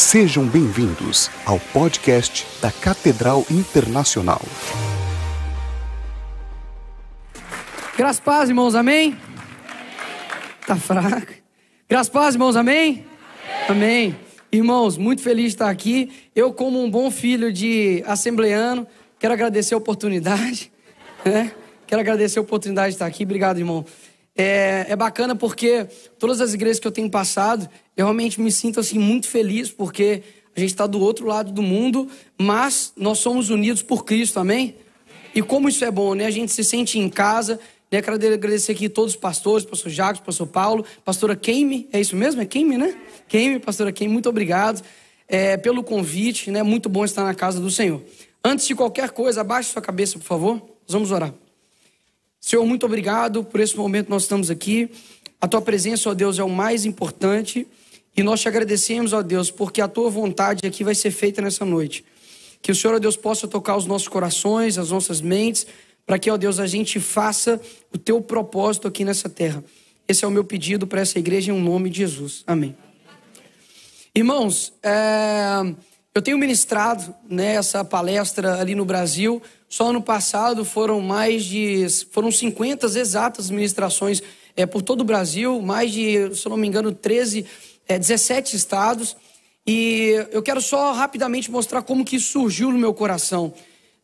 Sejam bem-vindos ao podcast da Catedral Internacional. Graças paz, irmãos, amém? Tá fraco. Graças paz, irmãos, amém? Amém. Irmãos, muito feliz de estar aqui. Eu, como um bom filho de assembleano, quero agradecer a oportunidade. Né? Quero agradecer a oportunidade de estar aqui. Obrigado, irmão. É, é, bacana porque todas as igrejas que eu tenho passado, eu realmente me sinto assim muito feliz porque a gente está do outro lado do mundo, mas nós somos unidos por Cristo, amém? E como isso é bom, né? A gente se sente em casa. Né? Quero agradecer aqui todos os pastores, pastor Jacques, pastor Paulo, pastora Keime, é isso mesmo? É Keime, né? Keime, pastora Keime, muito obrigado é, pelo convite, né? Muito bom estar na casa do Senhor. Antes de qualquer coisa, abaixe sua cabeça, por favor. Nós vamos orar. Senhor, muito obrigado por esse momento que nós estamos aqui. A tua presença, ó Deus, é o mais importante. E nós te agradecemos, ó Deus, porque a tua vontade aqui vai ser feita nessa noite. Que o Senhor, ó Deus, possa tocar os nossos corações, as nossas mentes, para que, ó Deus, a gente faça o teu propósito aqui nessa terra. Esse é o meu pedido para essa igreja em nome de Jesus. Amém. Irmãos, é... eu tenho ministrado né, essa palestra ali no Brasil só ano passado foram mais de foram 50 exatas ministrações é, por todo o Brasil, mais de, se não me engano, 13, é, 17 estados. E eu quero só rapidamente mostrar como que surgiu no meu coração.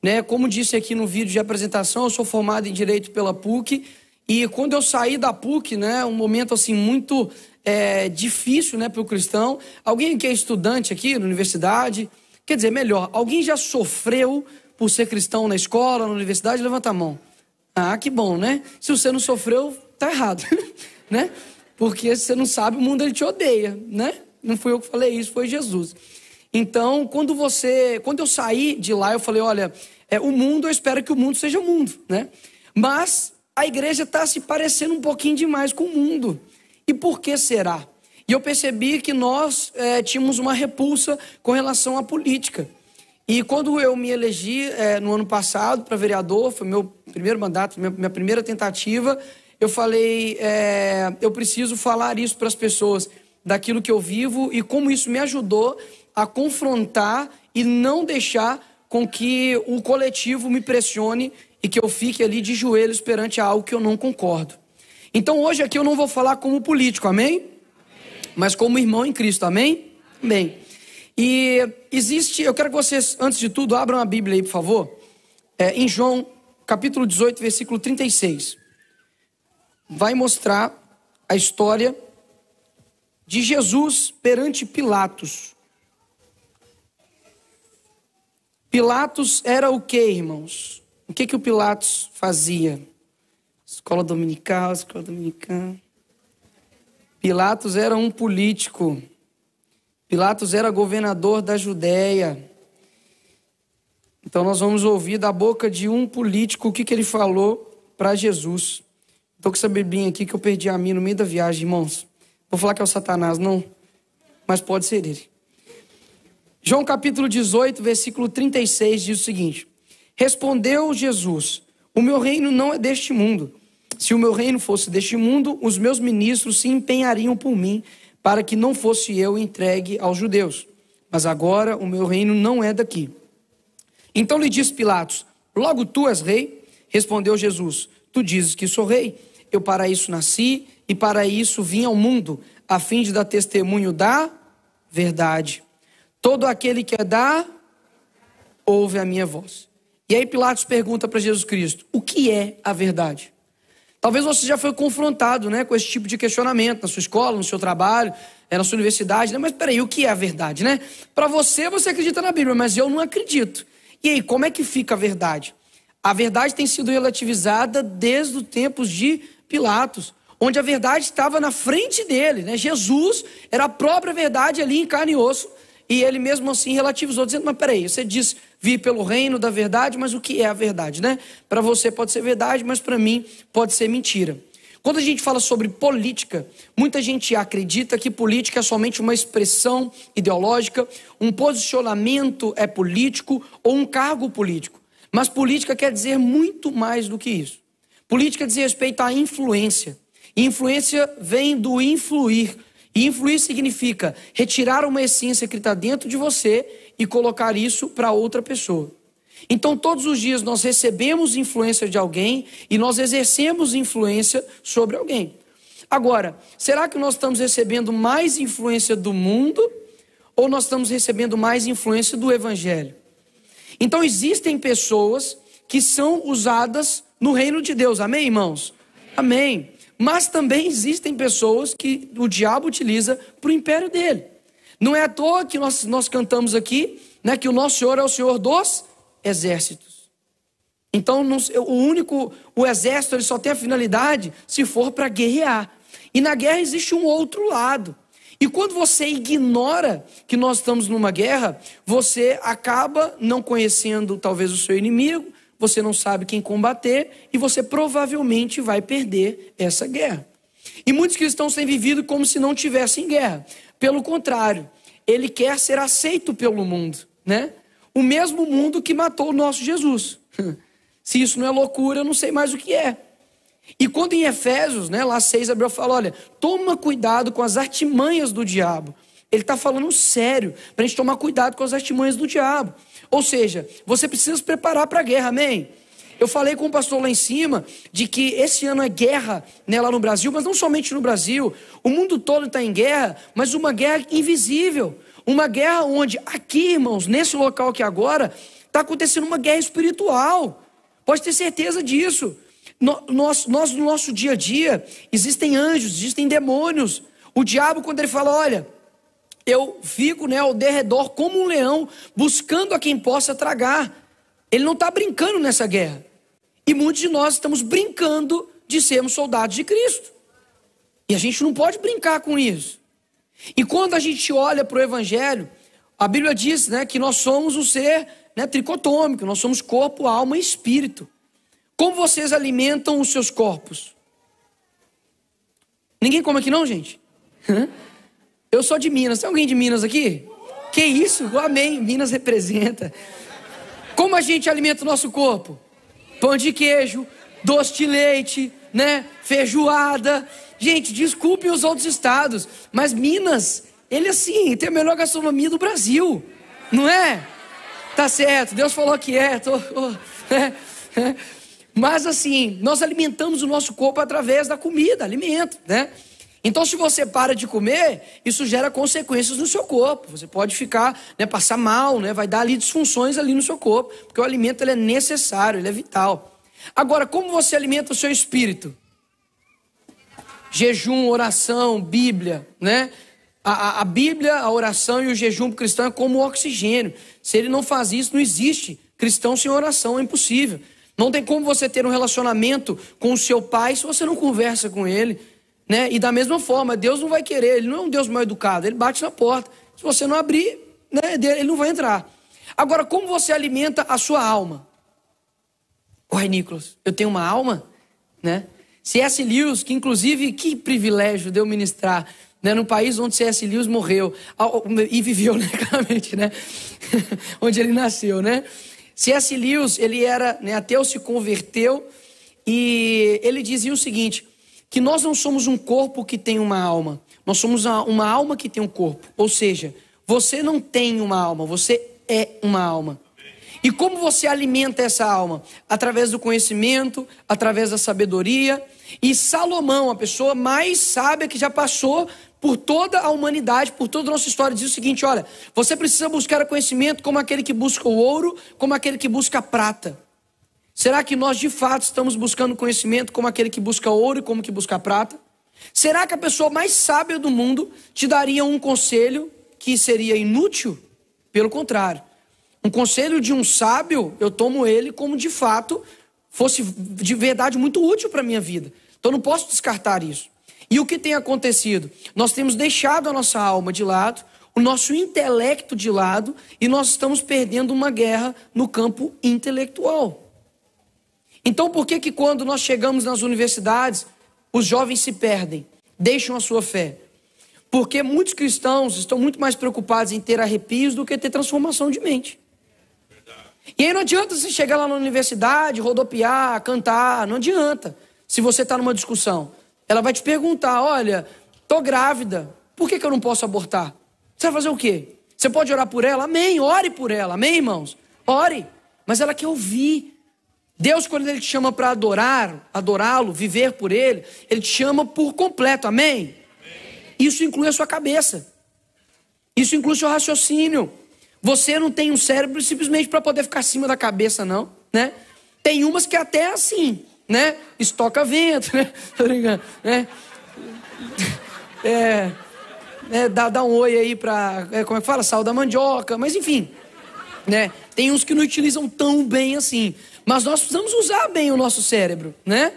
Né? Como disse aqui no vídeo de apresentação, eu sou formado em Direito pela PUC. E quando eu saí da PUC, né, um momento assim muito é, difícil né, para o cristão. Alguém que é estudante aqui na universidade, quer dizer, melhor, alguém já sofreu por ser cristão na escola, na universidade, levanta a mão. Ah, que bom, né? Se você não sofreu, tá errado, né? Porque se você não sabe, o mundo ele te odeia, né? Não fui eu que falei isso, foi Jesus. Então, quando você, quando eu saí de lá, eu falei, olha, é, o mundo, eu espero que o mundo seja o mundo, né? Mas a igreja está se parecendo um pouquinho demais com o mundo. E por que será? E eu percebi que nós é, tínhamos uma repulsa com relação à política. E quando eu me elegi é, no ano passado para vereador, foi meu primeiro mandato, minha, primeira tentativa, eu falei, é, eu preciso falar isso para as pessoas, daquilo que eu vivo e como isso me ajudou a confrontar e não deixar com que o coletivo me pressione e que eu fique ali de joelhos perante algo que eu não concordo. Então hoje aqui eu não vou falar como político, amém? amém. Mas como irmão em Cristo, amém? Amém. E existe, eu quero que vocês, antes de tudo, abram a Bíblia aí, por favor. É, em João, capítulo 18, versículo 36. Vai mostrar a história de Jesus perante Pilatos. Pilatos era o que, irmãos? O que, que o Pilatos fazia? Escola dominical, escola dominical. Pilatos era um político. Pilatos era governador da Judéia. Então nós vamos ouvir da boca de um político o que, que ele falou para Jesus. Estou com essa bebinha aqui que eu perdi a mim no meio da viagem, irmãos. Vou falar que é o Satanás, não. Mas pode ser ele. João capítulo 18, versículo 36 diz o seguinte: Respondeu Jesus: O meu reino não é deste mundo. Se o meu reino fosse deste mundo, os meus ministros se empenhariam por mim para que não fosse eu entregue aos judeus. Mas agora o meu reino não é daqui. Então lhe disse Pilatos: Logo tu és rei? Respondeu Jesus: Tu dizes que sou rei. Eu para isso nasci e para isso vim ao mundo, a fim de dar testemunho da verdade. Todo aquele que é dar, ouve a minha voz. E aí Pilatos pergunta para Jesus Cristo: O que é a verdade? Talvez você já foi confrontado né, com esse tipo de questionamento na sua escola, no seu trabalho, eh, na sua universidade. Né? Mas peraí, o que é a verdade? Né? Para você, você acredita na Bíblia, mas eu não acredito. E aí, como é que fica a verdade? A verdade tem sido relativizada desde os tempos de Pilatos, onde a verdade estava na frente dele. Né? Jesus era a própria verdade ali em carne e osso. E ele mesmo assim relativizou, dizendo: Mas peraí, você diz vir pelo reino da verdade, mas o que é a verdade, né? Para você pode ser verdade, mas para mim pode ser mentira. Quando a gente fala sobre política, muita gente acredita que política é somente uma expressão ideológica, um posicionamento é político ou um cargo político. Mas política quer dizer muito mais do que isso. Política diz respeito à influência. E influência vem do influir. E influir significa retirar uma essência que está dentro de você e colocar isso para outra pessoa. Então, todos os dias nós recebemos influência de alguém e nós exercemos influência sobre alguém. Agora, será que nós estamos recebendo mais influência do mundo ou nós estamos recebendo mais influência do evangelho? Então, existem pessoas que são usadas no reino de Deus, amém, irmãos? Amém. Mas também existem pessoas que o diabo utiliza para o império dele. Não é à toa que nós, nós cantamos aqui né, que o nosso Senhor é o Senhor dos exércitos. Então, não, o único, o exército ele só tem a finalidade se for para guerrear. E na guerra existe um outro lado. E quando você ignora que nós estamos numa guerra, você acaba não conhecendo talvez o seu inimigo, você não sabe quem combater e você provavelmente vai perder essa guerra. E muitos cristãos têm vivido como se não tivessem guerra. Pelo contrário, ele quer ser aceito pelo mundo, né? O mesmo mundo que matou o nosso Jesus. Se isso não é loucura, eu não sei mais o que é. E quando em Efésios, né, lá 6, Abraão fala: olha, toma cuidado com as artimanhas do diabo. Ele está falando sério, para a gente tomar cuidado com as artimanhas do diabo. Ou seja, você precisa se preparar para a guerra, amém? Eu falei com o pastor lá em cima de que esse ano é guerra né, lá no Brasil, mas não somente no Brasil. O mundo todo está em guerra, mas uma guerra invisível. Uma guerra onde, aqui, irmãos, nesse local aqui agora, está acontecendo uma guerra espiritual. Pode ter certeza disso. Nós, nós, no nosso dia a dia, existem anjos, existem demônios. O diabo, quando ele fala, olha, eu fico né, ao derredor como um leão, buscando a quem possa tragar. Ele não está brincando nessa guerra. E muitos de nós estamos brincando de sermos soldados de Cristo. E a gente não pode brincar com isso. E quando a gente olha para o Evangelho, a Bíblia diz né, que nós somos um ser né, tricotômico, nós somos corpo, alma e espírito. Como vocês alimentam os seus corpos? Ninguém come aqui não, gente? Eu sou de Minas. Tem alguém de Minas aqui? Que isso? Amém. Minas representa. Como a gente alimenta o nosso corpo? Pão de queijo, doce de leite, né? Feijoada. Gente, desculpem os outros estados, mas Minas, ele assim, tem a melhor gastronomia do Brasil. Não é? Tá certo, Deus falou que é. Tô, é. Mas assim, nós alimentamos o nosso corpo através da comida, alimento, né? Então, se você para de comer, isso gera consequências no seu corpo. Você pode ficar, né, passar mal, né, vai dar ali disfunções ali no seu corpo, porque o alimento ele é necessário, ele é vital. Agora, como você alimenta o seu espírito? Jejum, oração, Bíblia, né? A, a, a Bíblia, a oração e o jejum cristão é como oxigênio. Se ele não faz isso, não existe. Cristão sem oração é impossível. Não tem como você ter um relacionamento com o seu pai se você não conversa com ele. Né? E da mesma forma, Deus não vai querer, Ele não é um Deus mal educado, Ele bate na porta. Se você não abrir, né, Ele não vai entrar. Agora, como você alimenta a sua alma? Uai, Nicolas, eu tenho uma alma? Né? C.S. Lewis, que inclusive, que privilégio deu ministrar né, no país onde C.S. Lewis morreu e viveu, né, claramente, né? onde ele nasceu, né? C.S. Lewis, ele era né, ateu, se converteu e ele dizia o seguinte: que nós não somos um corpo que tem uma alma, nós somos uma alma que tem um corpo. Ou seja, você não tem uma alma, você é uma alma. E como você alimenta essa alma? Através do conhecimento, através da sabedoria. E Salomão, a pessoa mais sábia que já passou por toda a humanidade, por toda a nossa história, diz o seguinte: olha, você precisa buscar o conhecimento como aquele que busca o ouro, como aquele que busca a prata. Será que nós de fato estamos buscando conhecimento como aquele que busca ouro e como que busca prata? Será que a pessoa mais sábia do mundo te daria um conselho que seria inútil? Pelo contrário. Um conselho de um sábio, eu tomo ele como de fato fosse de verdade muito útil para a minha vida. Então não posso descartar isso. E o que tem acontecido? Nós temos deixado a nossa alma de lado, o nosso intelecto de lado, e nós estamos perdendo uma guerra no campo intelectual. Então, por que que quando nós chegamos nas universidades, os jovens se perdem, deixam a sua fé? Porque muitos cristãos estão muito mais preocupados em ter arrepios do que ter transformação de mente. E aí não adianta você chegar lá na universidade, rodopiar, cantar, não adianta. Se você está numa discussão, ela vai te perguntar: olha, tô grávida, Por que, que eu não posso abortar? Você vai fazer o quê? Você pode orar por ela? Amém. Ore por ela. Amém, irmãos? Ore. Mas ela quer ouvir. Deus, quando Ele te chama para adorar, adorá-lo, viver por Ele, Ele te chama por completo. Amém? Isso inclui a sua cabeça. Isso inclui o seu raciocínio. Você não tem um cérebro simplesmente para poder ficar acima da cabeça, não, né? Tem umas que até é assim, né? Estoca vento, né? Tô brincando, né? É, é, dá, dá um oi aí para, é, como é que fala? Sal da mandioca, mas enfim, né? Tem uns que não utilizam tão bem assim. Mas nós precisamos usar bem o nosso cérebro, né?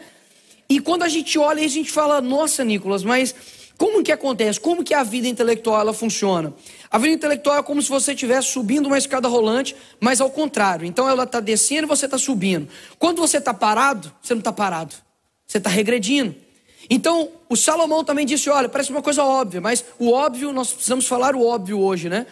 E quando a gente olha, a gente fala, nossa, Nicolas, mas como que acontece? Como que a vida intelectual ela funciona? A vida intelectual é como se você estivesse subindo uma escada rolante, mas ao contrário. Então ela está descendo e você está subindo. Quando você está parado, você não está parado. Você está regredindo. Então, o Salomão também disse: olha, parece uma coisa óbvia, mas o óbvio, nós precisamos falar o óbvio hoje, né?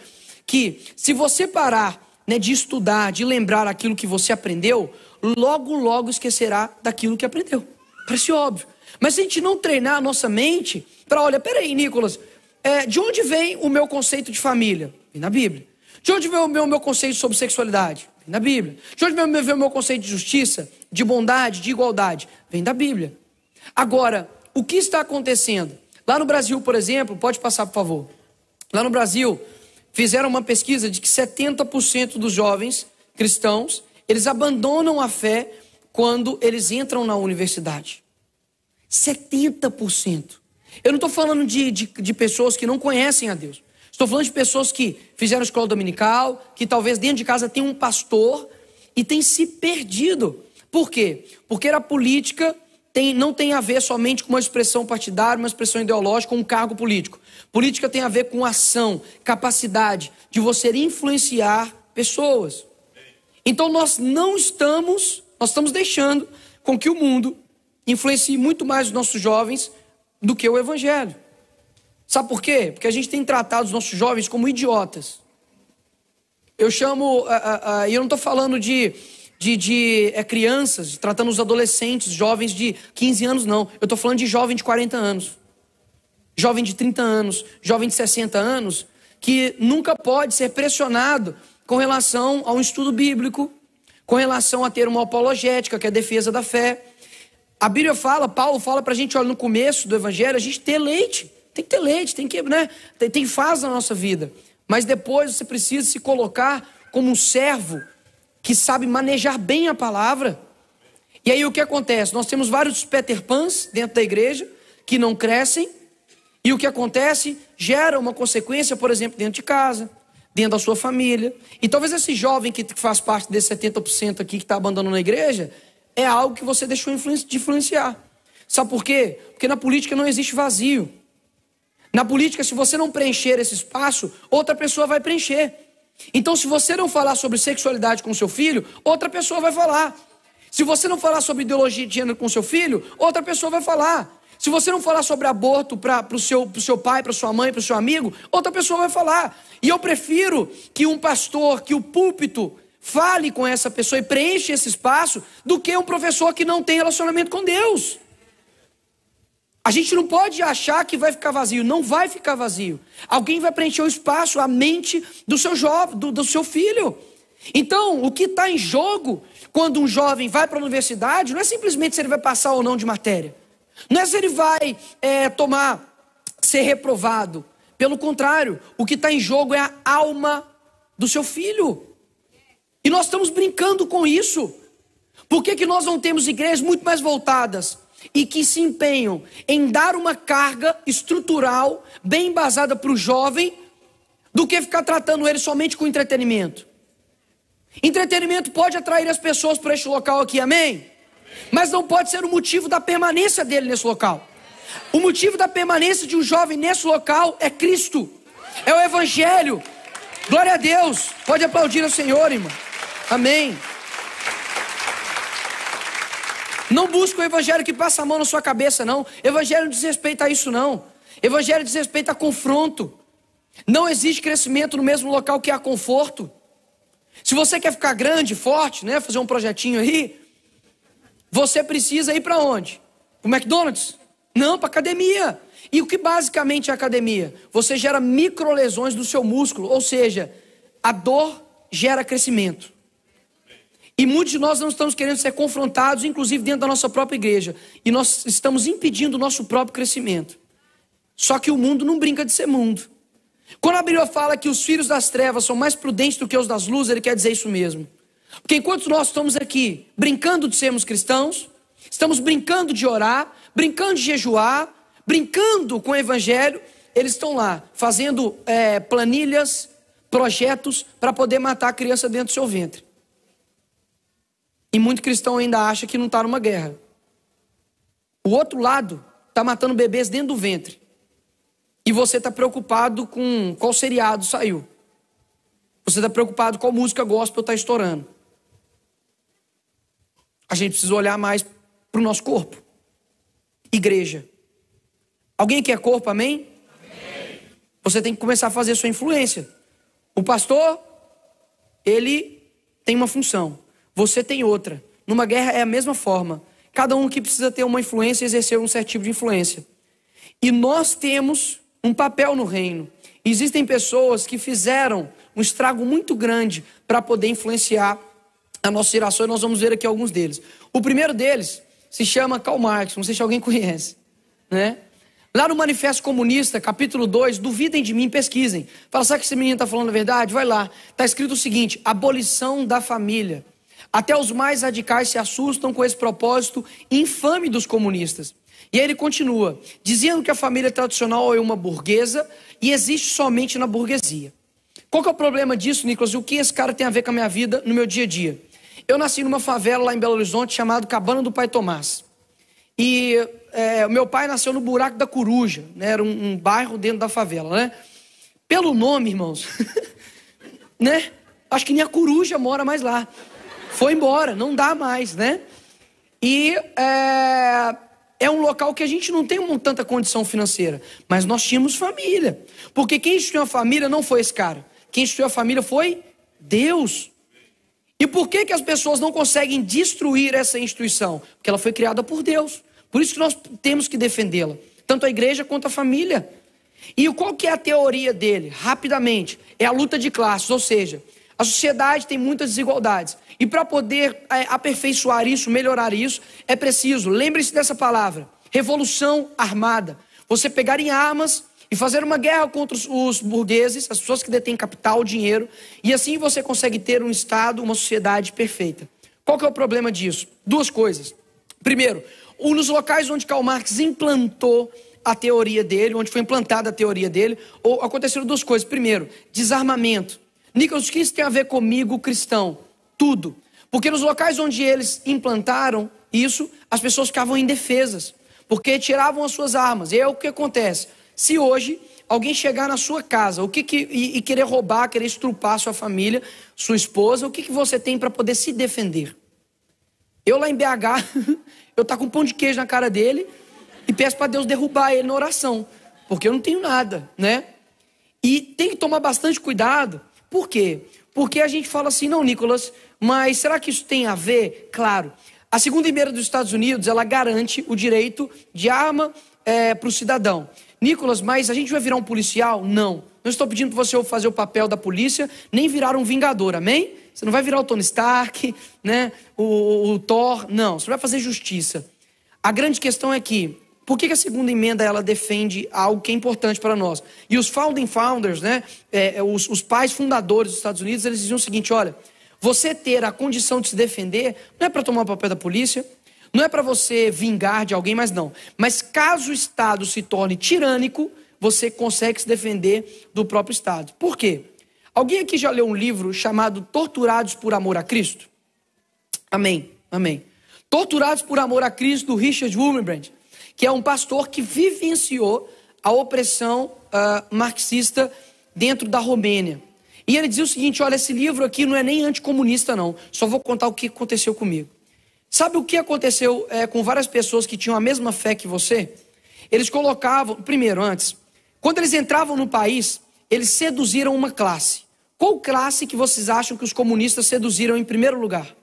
Que se você parar né, de estudar, de lembrar aquilo que você aprendeu, logo, logo esquecerá daquilo que aprendeu. Parece óbvio. Mas se a gente não treinar a nossa mente para, olha, peraí, Nicolas, é, de onde vem o meu conceito de família? Vem na Bíblia. De onde vem o meu, meu conceito sobre sexualidade? Vem da Bíblia. De onde vem, o meu conceito de justiça, de bondade, de igualdade? Vem da Bíblia. Agora, o que está acontecendo? Lá no Brasil, por exemplo, pode passar, por favor. Lá no Brasil, fizeram uma pesquisa de que 70% dos jovens cristãos, eles abandonam a fé quando eles entram na universidade. 70%. Eu não estou falando de, de, de, pessoas que não conhecem a Deus. Estou falando de pessoas que fizeram escola dominical, que talvez dentro de casa tem um pastor e tem se perdido. Por quê? Porque a política tem, não tem a ver somente com uma expressão partidária, uma expressão ideológica, um cargo político. Política tem a ver com ação, capacidade de você influenciar pessoas. Então nós não estamos, nós estamos deixando com que o mundo influencie muito mais os nossos jovens do que o evangelho. Sabe por quê? Porque a gente tem tratado os nossos jovens como idiotas. Eu chamo, e eu não estou falando de, de, de é, crianças, tratando os adolescentes, jovens de 15 anos, não. Eu estou falando de jovem de 40 anos, jovem de 30 anos, jovem de 60 anos, que nunca pode ser pressionado com relação ao estudo bíblico, com relação a ter uma apologética, que é a defesa da fé. A Bíblia fala, Paulo fala para a gente, olha, no começo do Evangelho, a gente ter leite. Tem que ter leite, tem que, né? Tem, tem fase na nossa vida. Mas depois você precisa se colocar como um servo que sabe manejar bem a palavra. E aí o que acontece? Nós temos vários Peter Pans dentro da igreja que não crescem. E o que acontece? Gera uma consequência, por exemplo, dentro de casa, dentro da sua família. E talvez esse jovem que faz parte desse 70% aqui que está abandonando a igreja, é algo que você deixou de influenciar. Sabe por quê? Porque na política não existe vazio. Na política, se você não preencher esse espaço, outra pessoa vai preencher. Então, se você não falar sobre sexualidade com seu filho, outra pessoa vai falar. Se você não falar sobre ideologia de gênero com seu filho, outra pessoa vai falar. Se você não falar sobre aborto para o seu, seu pai, para sua mãe, para o seu amigo, outra pessoa vai falar. E eu prefiro que um pastor, que o púlpito fale com essa pessoa e preencha esse espaço, do que um professor que não tem relacionamento com Deus. A gente não pode achar que vai ficar vazio, não vai ficar vazio. Alguém vai preencher o espaço, a mente do seu jovem, do, do seu filho. Então, o que está em jogo quando um jovem vai para a universidade não é simplesmente se ele vai passar ou não de matéria, não é se ele vai é, tomar, ser reprovado. Pelo contrário, o que está em jogo é a alma do seu filho. E nós estamos brincando com isso. Por que, que nós não temos igrejas muito mais voltadas e que se empenham em dar uma carga estrutural bem embasada para o jovem do que ficar tratando ele somente com entretenimento? Entretenimento pode atrair as pessoas para este local aqui, amém? Mas não pode ser o motivo da permanência dele nesse local. O motivo da permanência de um jovem nesse local é Cristo, é o Evangelho. Glória a Deus. Pode aplaudir o Senhor, irmão. Amém. Não busca o evangelho que passa a mão na sua cabeça, não. Evangelho não diz respeito a isso, não. Evangelho diz respeito a confronto. Não existe crescimento no mesmo local que há conforto. Se você quer ficar grande, forte, né, fazer um projetinho aí, você precisa ir para onde? Para o McDonald's? Não, para academia. E o que basicamente é academia? Você gera microlesões do seu músculo, ou seja, a dor gera crescimento. E muitos de nós não estamos querendo ser confrontados, inclusive dentro da nossa própria igreja. E nós estamos impedindo o nosso próprio crescimento. Só que o mundo não brinca de ser mundo. Quando a Bíblia fala que os filhos das trevas são mais prudentes do que os das luzes, ele quer dizer isso mesmo. Porque enquanto nós estamos aqui brincando de sermos cristãos, estamos brincando de orar, brincando de jejuar, brincando com o evangelho, eles estão lá fazendo é, planilhas, projetos para poder matar a criança dentro do seu ventre. E muito cristão ainda acha que não está numa guerra. O outro lado está matando bebês dentro do ventre. E você está preocupado com qual seriado saiu. Você está preocupado qual música gospel está estourando. A gente precisa olhar mais para o nosso corpo. Igreja. Alguém quer corpo, amém? amém? Você tem que começar a fazer sua influência. O pastor, ele tem uma função. Você tem outra. Numa guerra é a mesma forma. Cada um que precisa ter uma influência exercer um certo tipo de influência. E nós temos um papel no reino. Existem pessoas que fizeram um estrago muito grande para poder influenciar a nossa geração e nós vamos ver aqui alguns deles. O primeiro deles se chama Karl Marx, não sei se alguém conhece, né? Lá no Manifesto Comunista, capítulo 2, duvidem de mim, pesquisem. Fala, sabe que esse menino está falando a verdade? Vai lá. Está escrito o seguinte: abolição da família. Até os mais radicais se assustam com esse propósito infame dos comunistas. E aí ele continua, dizendo que a família tradicional é uma burguesa e existe somente na burguesia. Qual que é o problema disso, Nicolas? O que esse cara tem a ver com a minha vida no meu dia a dia? Eu nasci numa favela lá em Belo Horizonte chamado Cabana do Pai Tomás. E é, meu pai nasceu no Buraco da Coruja, né? era um, um bairro dentro da favela, né? Pelo nome, irmãos, né? Acho que nem a coruja mora mais lá. Foi embora, não dá mais, né? E é, é um local que a gente não tem tanta condição financeira, mas nós tínhamos família. Porque quem instituiu a família não foi esse cara. Quem instituiu a família foi Deus. E por que, que as pessoas não conseguem destruir essa instituição? Porque ela foi criada por Deus. Por isso que nós temos que defendê-la. Tanto a igreja quanto a família. E qual que é a teoria dele? Rapidamente. É a luta de classes, ou seja, a sociedade tem muitas desigualdades. E para poder é, aperfeiçoar isso, melhorar isso, é preciso, lembre-se dessa palavra, revolução armada. Você pegar em armas e fazer uma guerra contra os, os burgueses, as pessoas que detêm capital, dinheiro, e assim você consegue ter um Estado, uma sociedade perfeita. Qual que é o problema disso? Duas coisas. Primeiro, nos locais onde Karl Marx implantou a teoria dele, onde foi implantada a teoria dele, ou aconteceram duas coisas. Primeiro, desarmamento. Nicolas, o que isso tem a ver comigo, cristão? Tudo. Porque nos locais onde eles implantaram isso, as pessoas ficavam indefesas, porque tiravam as suas armas. E é o que acontece. Se hoje alguém chegar na sua casa o que, que e, e, querer roubar, querer estrupar sua família, sua esposa, o que, que você tem para poder se defender? Eu lá em BH, eu tá com um pão de queijo na cara dele e peço para Deus derrubar ele na oração, porque eu não tenho nada, né? E tem que tomar bastante cuidado, por quê? Porque a gente fala assim, não, Nicolas, mas será que isso tem a ver? Claro. A segunda emenda dos Estados Unidos, ela garante o direito de arma é, para o cidadão. Nicolas, mas a gente vai virar um policial? Não. Não estou pedindo para você fazer o papel da polícia, nem virar um vingador, amém? Você não vai virar o Tony Stark, né? o, o, o Thor, não. Você vai fazer justiça. A grande questão é que por que, que, a segunda emenda ela defende algo que é importante para nós? E os founding founders, né, é, é, os, os, pais fundadores dos Estados Unidos, eles diziam o seguinte: olha, você ter a condição de se defender não é para tomar o papel da polícia, não é para você vingar de alguém, mas não. Mas caso o Estado se torne tirânico, você consegue se defender do próprio Estado. Por quê? Alguém aqui já leu um livro chamado Torturados por Amor a Cristo? Amém, amém. Torturados por Amor a Cristo, do Richard Wurmbrand que é um pastor que vivenciou a opressão uh, marxista dentro da Romênia. E ele dizia o seguinte: olha, esse livro aqui não é nem anticomunista, não. Só vou contar o que aconteceu comigo. Sabe o que aconteceu é, com várias pessoas que tinham a mesma fé que você? Eles colocavam, primeiro, antes, quando eles entravam no país, eles seduziram uma classe. Qual classe que vocês acham que os comunistas seduziram em primeiro lugar?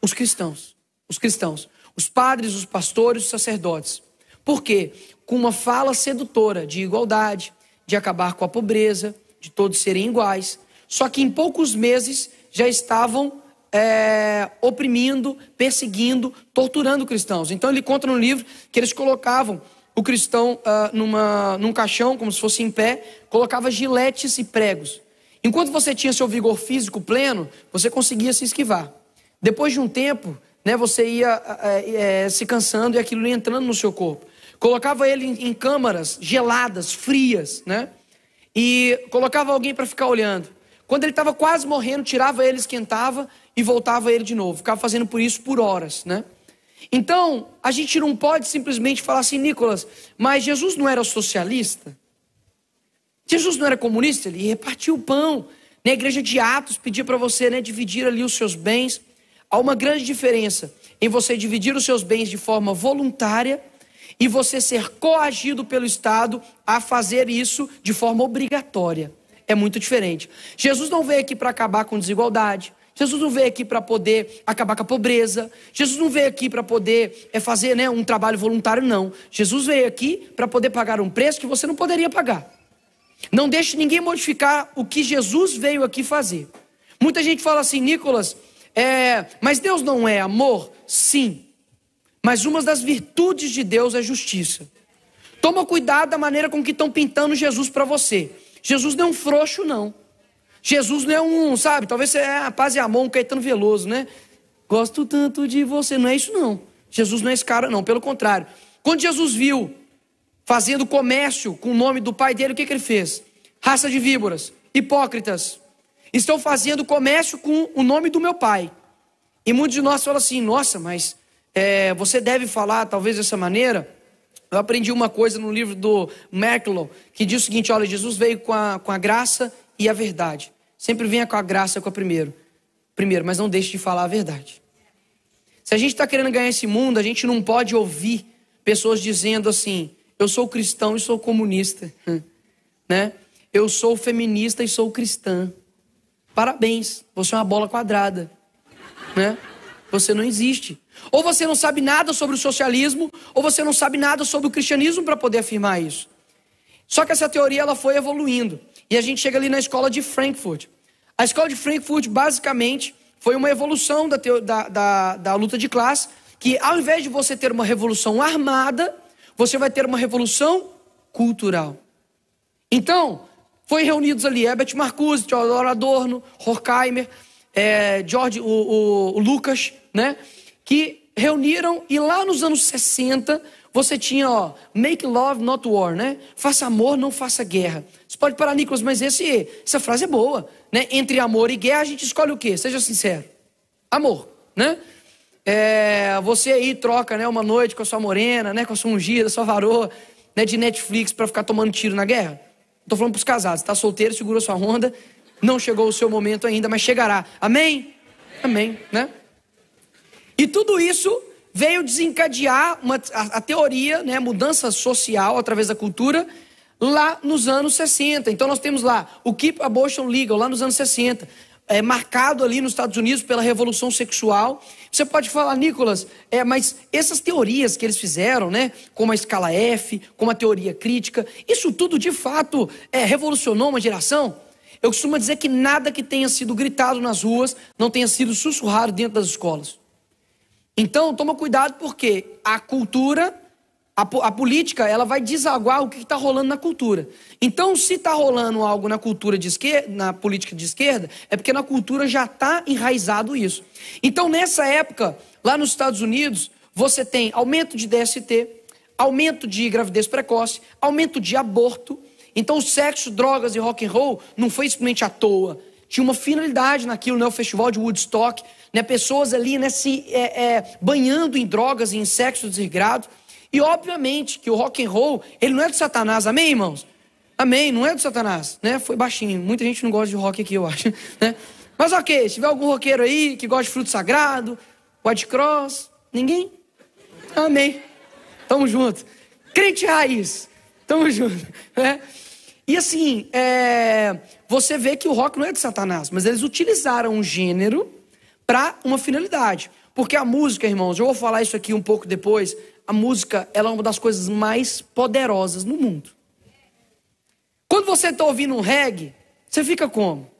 Os cristãos. Os cristãos os padres, os pastores, os sacerdotes. Por quê? com uma fala sedutora de igualdade, de acabar com a pobreza, de todos serem iguais. Só que em poucos meses já estavam é, oprimindo, perseguindo, torturando cristãos. Então ele conta no livro que eles colocavam o cristão uh, numa, num caixão, como se fosse em pé, colocava giletes e pregos. Enquanto você tinha seu vigor físico pleno, você conseguia se esquivar. Depois de um tempo, né, você ia é, é, se cansando e aquilo ia entrando no seu corpo. Colocava ele em, em câmaras geladas, frias, né? E colocava alguém para ficar olhando. Quando ele estava quase morrendo, tirava ele, esquentava e voltava ele de novo. Ficava fazendo por isso por horas, né? Então, a gente não pode simplesmente falar assim, Nicolas, mas Jesus não era socialista? Jesus não era comunista? Ele repartia o pão. Na igreja de Atos pedia para você né, dividir ali os seus bens. Há uma grande diferença em você dividir os seus bens de forma voluntária e você ser coagido pelo Estado a fazer isso de forma obrigatória. É muito diferente. Jesus não veio aqui para acabar com desigualdade. Jesus não veio aqui para poder acabar com a pobreza. Jesus não veio aqui para poder é, fazer né, um trabalho voluntário, não. Jesus veio aqui para poder pagar um preço que você não poderia pagar. Não deixe ninguém modificar o que Jesus veio aqui fazer. Muita gente fala assim, Nicolas, é, mas Deus não é amor? Sim. Mas uma das virtudes de Deus é justiça. Toma cuidado da maneira com que estão pintando Jesus para você. Jesus não é um frouxo, não. Jesus não é um, sabe? Talvez você é a paz e amor, um Caetano Veloso, né? Gosto tanto de você. Não é isso, não. Jesus não é esse cara, não. Pelo contrário. Quando Jesus viu fazendo comércio com o nome do pai dele, o que, que ele fez? Raça de víboras, hipócritas, estão fazendo comércio com o nome do meu pai. E muitos de nós falam assim: nossa, mas é, você deve falar talvez dessa maneira. Eu aprendi uma coisa no livro do Merkelon, que diz o seguinte: olha, Jesus veio com a, com a graça e a verdade. Sempre venha com a graça com a primeiro. Primeiro, mas não deixe de falar a verdade. Se a gente está querendo ganhar esse mundo, a gente não pode ouvir pessoas dizendo assim: eu sou cristão e sou comunista, né? Eu sou feminista e sou cristã. Parabéns, você é uma bola quadrada, né? Você não existe. Ou você não sabe nada sobre o socialismo, ou você não sabe nada sobre o cristianismo para poder afirmar isso. Só que essa teoria ela foi evoluindo. E a gente chega ali na escola de Frankfurt. A escola de Frankfurt, basicamente, foi uma evolução da, da, da, da luta de classe, que ao invés de você ter uma revolução armada, você vai ter uma revolução cultural. Então, foi reunidos ali Herbert Marcuse, Theodor Adorno, Horkheimer, é, George, o, o, o Lucas, né? Que reuniram e lá nos anos 60 você tinha, ó, make love, not war, né? Faça amor, não faça guerra. Pode parar, Nicolas, mas esse, essa frase é boa, né? Entre amor e guerra, a gente escolhe o quê? Seja sincero. Amor, né? É, você aí troca, né, uma noite com a sua morena, né, com a sua ungida, sua varoa, né, de Netflix para ficar tomando tiro na guerra? Estou falando para os casados, está solteiro, segura sua onda, não chegou o seu momento ainda, mas chegará. Amém? Amém, né? E tudo isso veio desencadear uma, a, a teoria, né, mudança social através da cultura, lá nos anos 60. Então nós temos lá o Keep Abortion Legal, lá nos anos 60. É, marcado ali nos Estados Unidos pela revolução sexual. Você pode falar, Nicolas, é, mas essas teorias que eles fizeram, né, como a escala F, como a teoria crítica, isso tudo de fato é, revolucionou uma geração? Eu costumo dizer que nada que tenha sido gritado nas ruas não tenha sido sussurrado dentro das escolas. Então, toma cuidado porque a cultura, a, a política, ela vai desaguar o que está rolando na cultura. Então, se está rolando algo na cultura de esquerda, na política de esquerda, é porque na cultura já está enraizado isso. Então, nessa época, lá nos Estados Unidos, você tem aumento de DST, aumento de gravidez precoce, aumento de aborto. Então, o sexo, drogas e rock and roll não foi simplesmente à toa tinha uma finalidade naquilo, né? O festival de Woodstock, né? Pessoas ali, né? Se é, é, banhando em drogas e em sexo desregrado. E obviamente que o rock and roll, ele não é de Satanás, amém, irmãos? Amém, não é de Satanás, né? Foi baixinho. Muita gente não gosta de rock aqui, eu acho, né? Mas ok, se tiver algum roqueiro aí que gosta de fruto sagrado, white cross, ninguém? Amém. Tamo junto. Crente raiz, tamo junto, né? E assim, é, você vê que o rock não é de Satanás, mas eles utilizaram um gênero para uma finalidade. Porque a música, irmãos, eu vou falar isso aqui um pouco depois. A música ela é uma das coisas mais poderosas no mundo. Quando você está ouvindo um reggae, você fica como?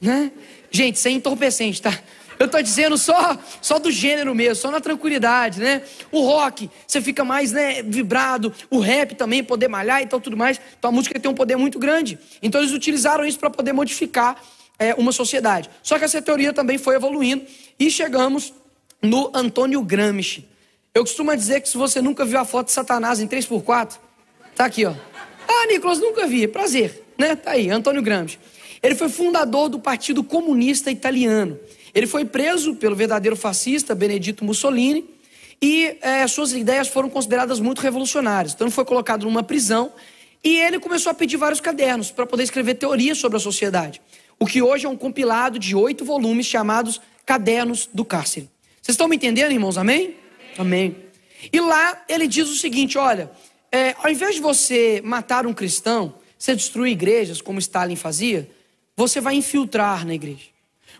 Né? Gente, isso é entorpecente, tá? Eu estou dizendo só, só do gênero mesmo, só na tranquilidade, né? O rock, você fica mais né, vibrado. O rap também, poder malhar e tal, tudo mais. Então a música tem um poder muito grande. Então eles utilizaram isso para poder modificar é, uma sociedade. Só que essa teoria também foi evoluindo e chegamos no Antônio Gramsci. Eu costumo dizer que se você nunca viu a foto de Satanás em 3x4, tá aqui, ó. Ah, Nicolas, nunca vi. Prazer, né? Tá aí, Antônio Gramsci. Ele foi fundador do Partido Comunista Italiano. Ele foi preso pelo verdadeiro fascista Benedito Mussolini e é, suas ideias foram consideradas muito revolucionárias. Então ele foi colocado numa prisão e ele começou a pedir vários cadernos para poder escrever teorias sobre a sociedade. O que hoje é um compilado de oito volumes chamados Cadernos do Cárcere. Vocês estão me entendendo, irmãos? Amém? Amém. E lá ele diz o seguinte: olha, é, ao invés de você matar um cristão, você destruir igrejas, como Stalin fazia, você vai infiltrar na igreja.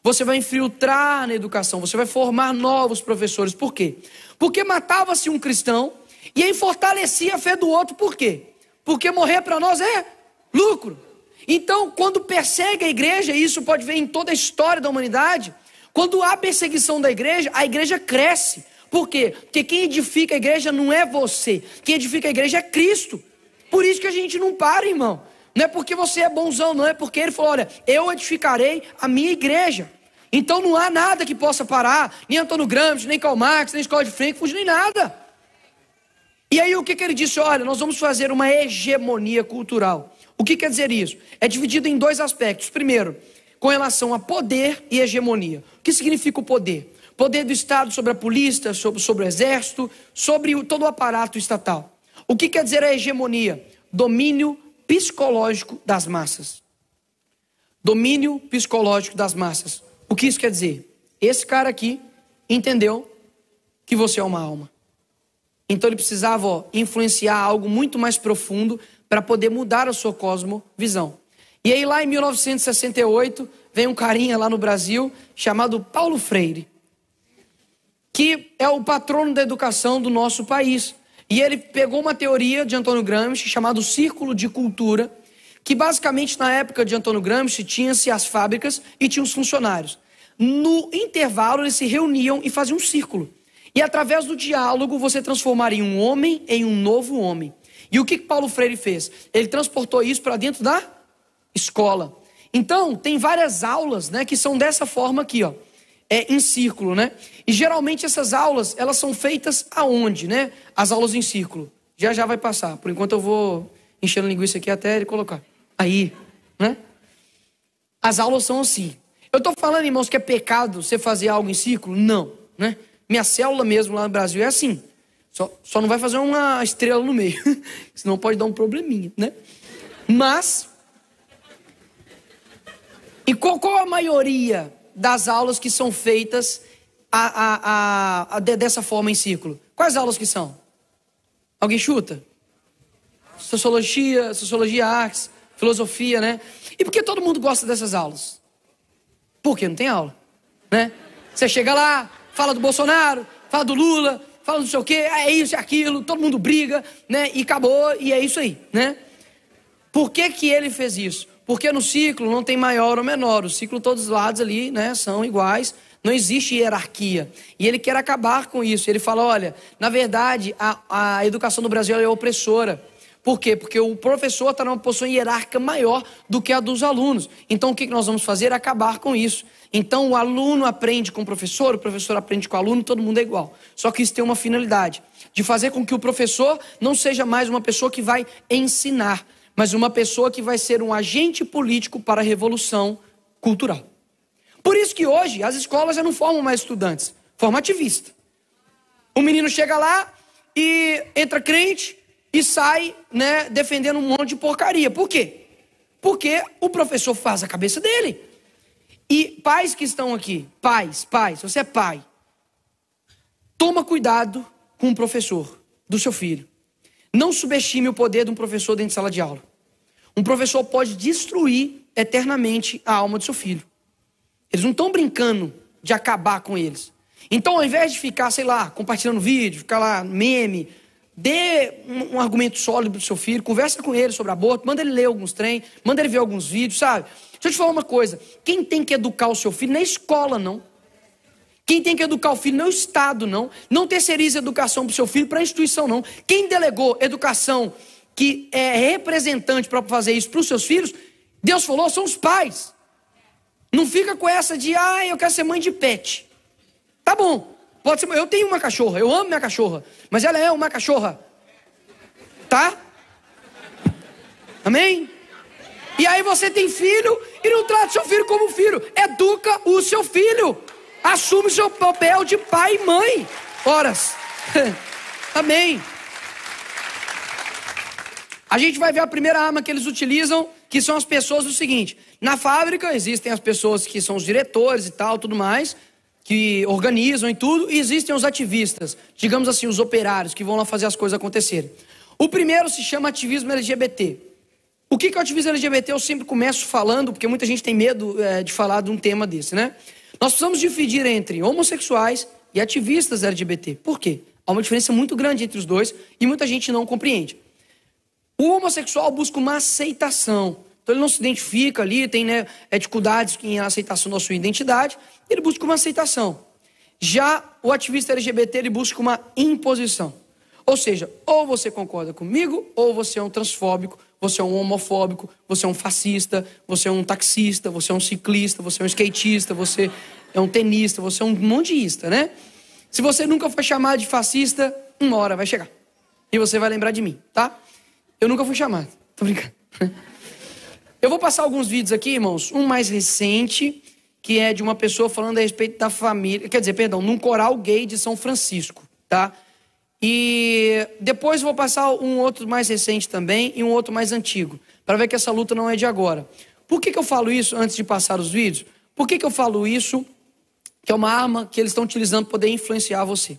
Você vai infiltrar na educação, você vai formar novos professores. Por quê? Porque matava-se um cristão e aí fortalecia a fé do outro. Por quê? Porque morrer para nós é lucro. Então, quando persegue a igreja, e isso pode ver em toda a história da humanidade, quando há perseguição da igreja, a igreja cresce. Por quê? Porque quem edifica a igreja não é você, quem edifica a igreja é Cristo. Por isso que a gente não para, irmão. Não é porque você é bonzão, não é porque ele falou: olha, eu edificarei a minha igreja. Então não há nada que possa parar, nem Antônio Gramsci, nem Karl Marx, nem Escola de Frankfurt, nem nada. E aí o que, que ele disse? Olha, nós vamos fazer uma hegemonia cultural. O que quer dizer isso? É dividido em dois aspectos. Primeiro, com relação a poder e hegemonia. O que significa o poder? Poder do Estado sobre a polícia, sobre, sobre o exército, sobre todo o aparato estatal. O que quer dizer a hegemonia? Domínio psicológico das massas. Domínio psicológico das massas. O que isso quer dizer? Esse cara aqui entendeu que você é uma alma. Então ele precisava ó, influenciar algo muito mais profundo para poder mudar a sua cosmovisão. E aí lá em 1968 vem um carinha lá no Brasil chamado Paulo Freire, que é o patrono da educação do nosso país. E ele pegou uma teoria de Antônio Gramsci chamado Círculo de Cultura, que basicamente na época de Antônio Gramsci tinha-se as fábricas e tinha os funcionários. No intervalo eles se reuniam e faziam um círculo. E através do diálogo você transformaria um homem em um novo homem. E o que Paulo Freire fez? Ele transportou isso para dentro da escola. Então, tem várias aulas, né, que são dessa forma aqui, ó é, em círculo, né? E geralmente essas aulas, elas são feitas aonde, né? As aulas em círculo. Já já vai passar. Por enquanto eu vou enchendo linguiça aqui até ele colocar. Aí, né? As aulas são assim. Eu estou falando, irmãos, que é pecado você fazer algo em círculo? Não, né? Minha célula mesmo lá no Brasil é assim. Só, só não vai fazer uma estrela no meio. Senão pode dar um probleminha, né? Mas. E qual, qual a maioria das aulas que são feitas a, a, a, dessa forma em círculo. Quais aulas que são? Alguém chuta? Sociologia, sociologia, artes, filosofia, né? E por que todo mundo gosta dessas aulas? Porque não tem aula, né? Você chega lá, fala do Bolsonaro, fala do Lula, fala não sei o quê, é isso, é aquilo, todo mundo briga, né? E acabou, e é isso aí, né? Por que que ele fez isso? Porque no ciclo não tem maior ou menor, o ciclo todos os lados ali, né, são iguais, não existe hierarquia. E ele quer acabar com isso. Ele fala: olha, na verdade, a, a educação do Brasil é opressora. Por quê? Porque o professor está numa posição hierárquica maior do que a dos alunos. Então, o que nós vamos fazer? Acabar com isso. Então, o aluno aprende com o professor, o professor aprende com o aluno, todo mundo é igual. Só que isso tem uma finalidade: de fazer com que o professor não seja mais uma pessoa que vai ensinar, mas uma pessoa que vai ser um agente político para a revolução cultural. Por isso que hoje as escolas já não formam mais estudantes, formam ativista. O menino chega lá e entra crente e sai, né, defendendo um monte de porcaria. Por quê? Porque o professor faz a cabeça dele. E pais que estão aqui, pais, pais, você é pai, toma cuidado com o professor do seu filho. Não subestime o poder de um professor dentro de sala de aula. Um professor pode destruir eternamente a alma do seu filho. Eles não estão brincando de acabar com eles. Então, ao invés de ficar, sei lá, compartilhando vídeo, ficar lá, meme, dê um, um argumento sólido pro seu filho, conversa com ele sobre aborto, manda ele ler alguns trem, manda ele ver alguns vídeos, sabe? Deixa eu te falar uma coisa: quem tem que educar o seu filho não é escola, não. Quem tem que educar o filho não é o Estado, não. Não terceirize educação para o seu filho para a instituição, não. Quem delegou educação que é representante para fazer isso para os seus filhos, Deus falou, são os pais. Não fica com essa de, ah, eu quero ser mãe de pet. Tá bom, pode ser, eu tenho uma cachorra, eu amo minha cachorra, mas ela é uma cachorra. Tá? Amém? E aí você tem filho e não trata seu filho como filho. Educa o seu filho. Assume o seu papel de pai e mãe. Horas. Amém. A gente vai ver a primeira arma que eles utilizam, que são as pessoas do seguinte: na fábrica existem as pessoas que são os diretores e tal, tudo mais, que organizam e tudo, e existem os ativistas, digamos assim, os operários que vão lá fazer as coisas acontecerem. O primeiro se chama ativismo LGBT. O que é o ativismo LGBT? Eu sempre começo falando, porque muita gente tem medo é, de falar de um tema desse, né? Nós precisamos dividir entre homossexuais e ativistas LGBT. Por quê? Há uma diferença muito grande entre os dois e muita gente não compreende. O homossexual busca uma aceitação. Então ele não se identifica ali, tem né, dificuldades em aceitação da sua identidade, ele busca uma aceitação. Já o ativista LGBT ele busca uma imposição. Ou seja, ou você concorda comigo, ou você é um transfóbico, você é um homofóbico, você é um fascista, você é um taxista, você é um ciclista, você é um skatista, você é um tenista, você é um monteísta, né? Se você nunca foi chamado de fascista, uma hora vai chegar. E você vai lembrar de mim, tá? Eu nunca fui chamado. Tô brincando. Eu vou passar alguns vídeos aqui, irmãos. Um mais recente, que é de uma pessoa falando a respeito da família. Quer dizer, perdão, num coral gay de São Francisco, tá? E depois vou passar um outro mais recente também e um outro mais antigo, para ver que essa luta não é de agora. Por que, que eu falo isso antes de passar os vídeos? Por que, que eu falo isso? Que é uma arma que eles estão utilizando para poder influenciar você.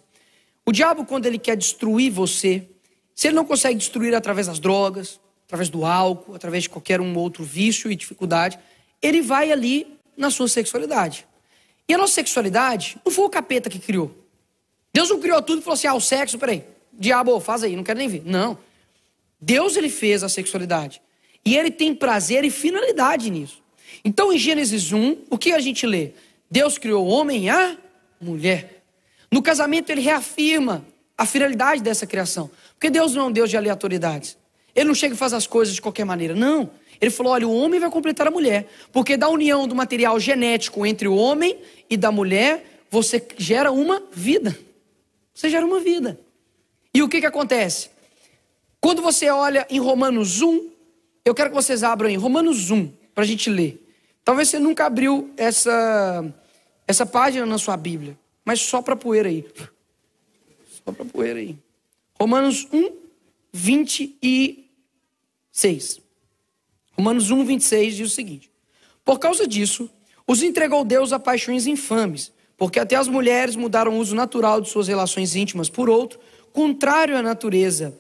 O diabo, quando ele quer destruir você, se ele não consegue destruir através das drogas, através do álcool, através de qualquer um outro vício e dificuldade, ele vai ali na sua sexualidade. E a nossa sexualidade não foi o capeta que criou. Deus não criou tudo e falou assim: ah, o sexo, peraí, diabo, faz aí, não quero nem ver. Não. Deus ele fez a sexualidade. E ele tem prazer e finalidade nisso. Então, em Gênesis 1, o que a gente lê? Deus criou o homem e a mulher. No casamento, ele reafirma a finalidade dessa criação. Porque Deus não é um Deus de aleatoriedades. Ele não chega e faz as coisas de qualquer maneira. Não. Ele falou: olha, o homem vai completar a mulher. Porque da união do material genético entre o homem e da mulher, você gera uma vida. Você gera uma vida. E o que, que acontece? Quando você olha em Romanos 1, eu quero que vocês abram em Romanos 1, para a gente ler. Talvez você nunca abriu essa, essa página na sua Bíblia, mas só para poeira aí. Só para poeira aí. Romanos 1, 26. Romanos 1, 26 diz o seguinte: Por causa disso, os entregou Deus a paixões infames porque até as mulheres mudaram o uso natural de suas relações íntimas por outro, contrário à natureza.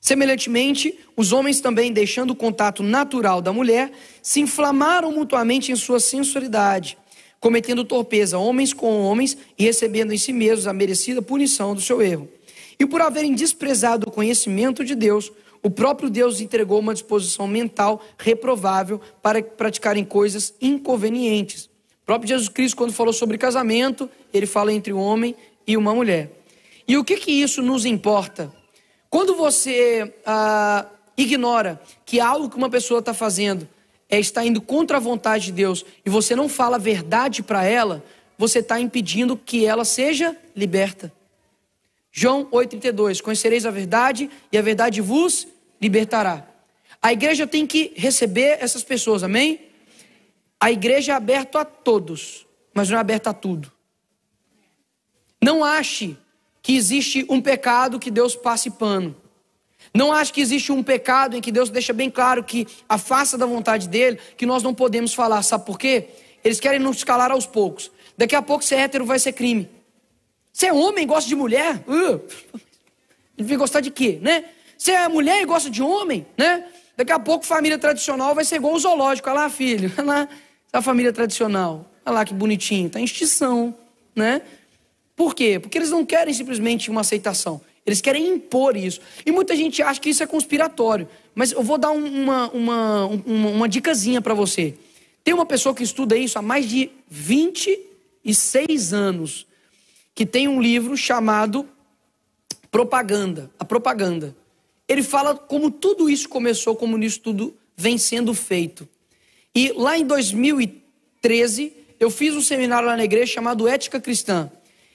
Semelhantemente, os homens também, deixando o contato natural da mulher, se inflamaram mutuamente em sua sensualidade, cometendo torpeza homens com homens e recebendo em si mesmos a merecida punição do seu erro. E por haverem desprezado o conhecimento de Deus, o próprio Deus entregou uma disposição mental reprovável para praticarem coisas inconvenientes. O próprio Jesus Cristo, quando falou sobre casamento, ele fala entre um homem e uma mulher. E o que, que isso nos importa? Quando você ah, ignora que algo que uma pessoa está fazendo é, está indo contra a vontade de Deus e você não fala a verdade para ela, você está impedindo que ela seja liberta. João 8,32: Conhecereis a verdade e a verdade vos libertará. A igreja tem que receber essas pessoas, amém? A igreja é aberta a todos, mas não é aberta a tudo. Não ache que existe um pecado que Deus passe pano. Não ache que existe um pecado em que Deus deixa bem claro que afasta da vontade dele, que nós não podemos falar. Sabe por quê? Eles querem nos calar aos poucos. Daqui a pouco ser hétero vai ser crime. Você é homem e gosta de mulher? Uh, gostar de quê, né? Você é mulher e gosta de homem, né? Daqui a pouco família tradicional vai ser igual o zoológico. Olha lá, filho. Olha lá. A família tradicional, olha lá que bonitinho, está em extinção, né? Por quê? Porque eles não querem simplesmente uma aceitação. Eles querem impor isso. E muita gente acha que isso é conspiratório. Mas eu vou dar uma, uma, uma, uma dicasinha para você. Tem uma pessoa que estuda isso há mais de 26 anos, que tem um livro chamado Propaganda, a Propaganda. Ele fala como tudo isso começou, como isso tudo vem sendo feito. E lá em 2013, eu fiz um seminário lá na igreja chamado Ética Cristã.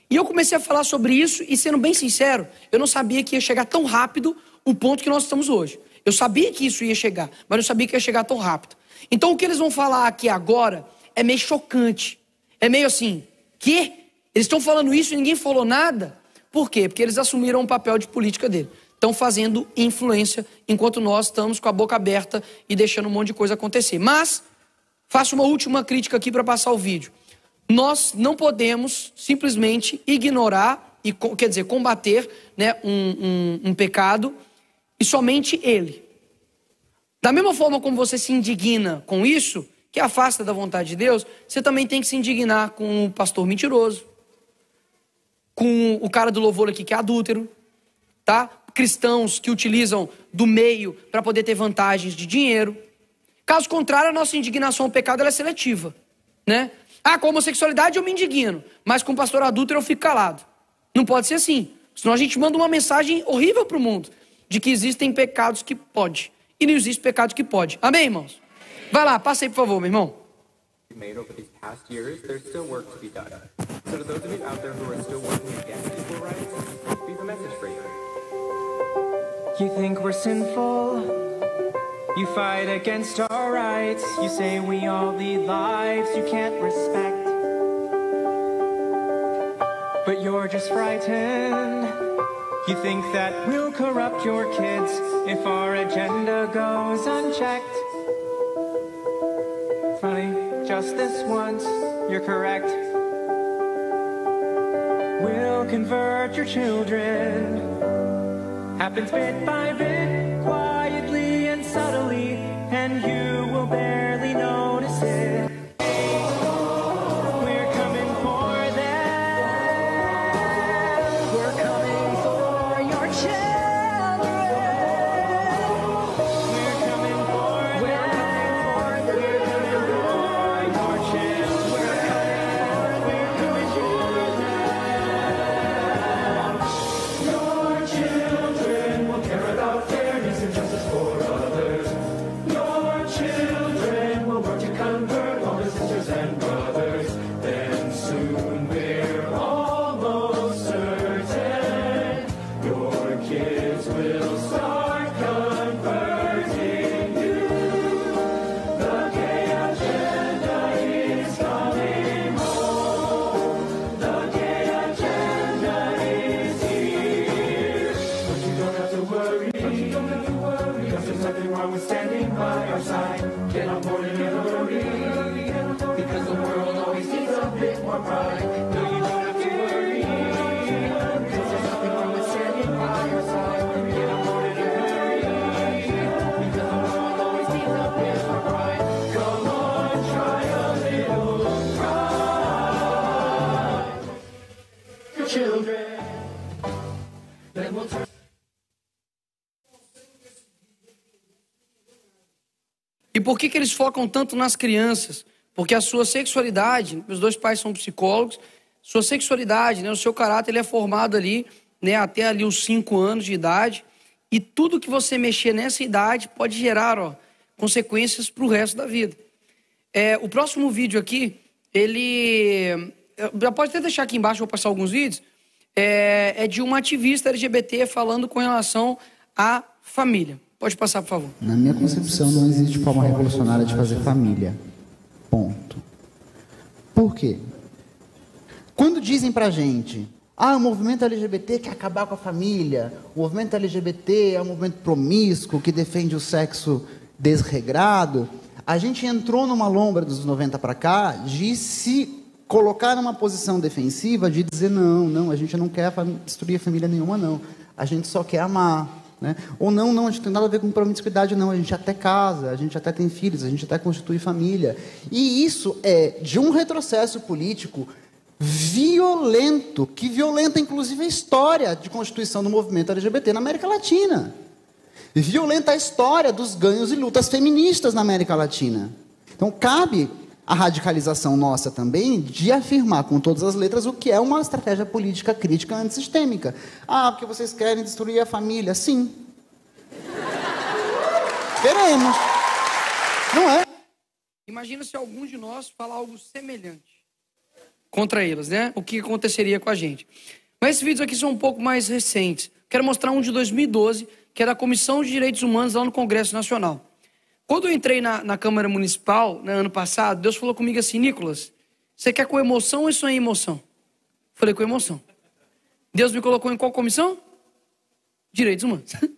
E eu comecei a falar sobre isso e, sendo bem sincero, eu não sabia que ia chegar tão rápido o ponto que nós estamos hoje. Eu sabia que isso ia chegar, mas não sabia que ia chegar tão rápido. Então, o que eles vão falar aqui agora é meio chocante. É meio assim, que? Eles estão falando isso e ninguém falou nada? Por quê? Porque eles assumiram um papel de política dele. Estão fazendo influência, enquanto nós estamos com a boca aberta e deixando um monte de coisa acontecer. Mas, faço uma última crítica aqui para passar o vídeo. Nós não podemos simplesmente ignorar e, quer dizer, combater né, um, um, um pecado e somente ele. Da mesma forma como você se indigna com isso, que afasta da vontade de Deus, você também tem que se indignar com o pastor mentiroso, com o cara do louvor aqui que é adúltero, tá? Cristãos que utilizam do meio para poder ter vantagens de dinheiro. Caso contrário, a nossa indignação ao pecado é seletiva, né? Ah, com a homossexualidade eu me indigno, mas com o pastor adúltero eu fico calado. Não pode ser assim. Senão a gente manda uma mensagem horrível para o mundo de que existem pecados que pode e não existe pecado que pode. Amém, irmãos? Vai lá, passa aí, por favor, meu irmão. Made over these past years, there's still work to be done. So to those of you out there who are still working against equal rights, we have a message for you. You think we're sinful? You fight against our rights. You say we all lead lives you can't respect. But you're just frightened. You think that we'll corrupt your kids if our agenda goes unchecked. Funny just this once, you're correct. We'll convert your children. Happens bit by bit, quietly and subtly, and you will barely que, que eles focam tanto nas crianças? Porque a sua sexualidade, meus dois pais são psicólogos, sua sexualidade, né, o seu caráter, ele é formado ali, né, até ali os cinco anos de idade, e tudo que você mexer nessa idade pode gerar ó, consequências para o resto da vida. É, o próximo vídeo aqui, ele. Já pode até deixar aqui embaixo, vou passar alguns vídeos. É, é de uma ativista LGBT falando com relação à família. Pode passar, por favor. Na minha concepção, não existe forma revolucionária de fazer família. Ponto. Por quê? Quando dizem pra gente, ah, o movimento LGBT quer acabar com a família, o movimento LGBT é um movimento promíscuo que defende o sexo desregrado, a gente entrou numa lombra dos 90 para cá de se colocar numa posição defensiva de dizer não, não, a gente não quer destruir a família nenhuma, não. A gente só quer amar Né? Ou não, não, a gente não tem nada a ver com promiscuidade, não. A gente até casa, a gente até tem filhos, a gente até constitui família. E isso é de um retrocesso político violento, que violenta inclusive a história de constituição do movimento LGBT na América Latina. Violenta a história dos ganhos e lutas feministas na América Latina. Então, cabe a radicalização nossa também de afirmar com todas as letras o que é uma estratégia política crítica antissistêmica. Ah, porque vocês querem destruir a família? Sim. Queremos. Não é? Imagina se algum de nós falar algo semelhante contra eles, né? O que aconteceria com a gente. Mas esses vídeos aqui são um pouco mais recentes. Quero mostrar um de 2012, que é da Comissão de Direitos Humanos lá no Congresso Nacional. Quando eu entrei na, na Câmara Municipal, né, ano passado, Deus falou comigo assim, Nicolas, você quer com emoção ou isso é emoção? Falei, com emoção. Deus me colocou em qual comissão? Direitos Humanos.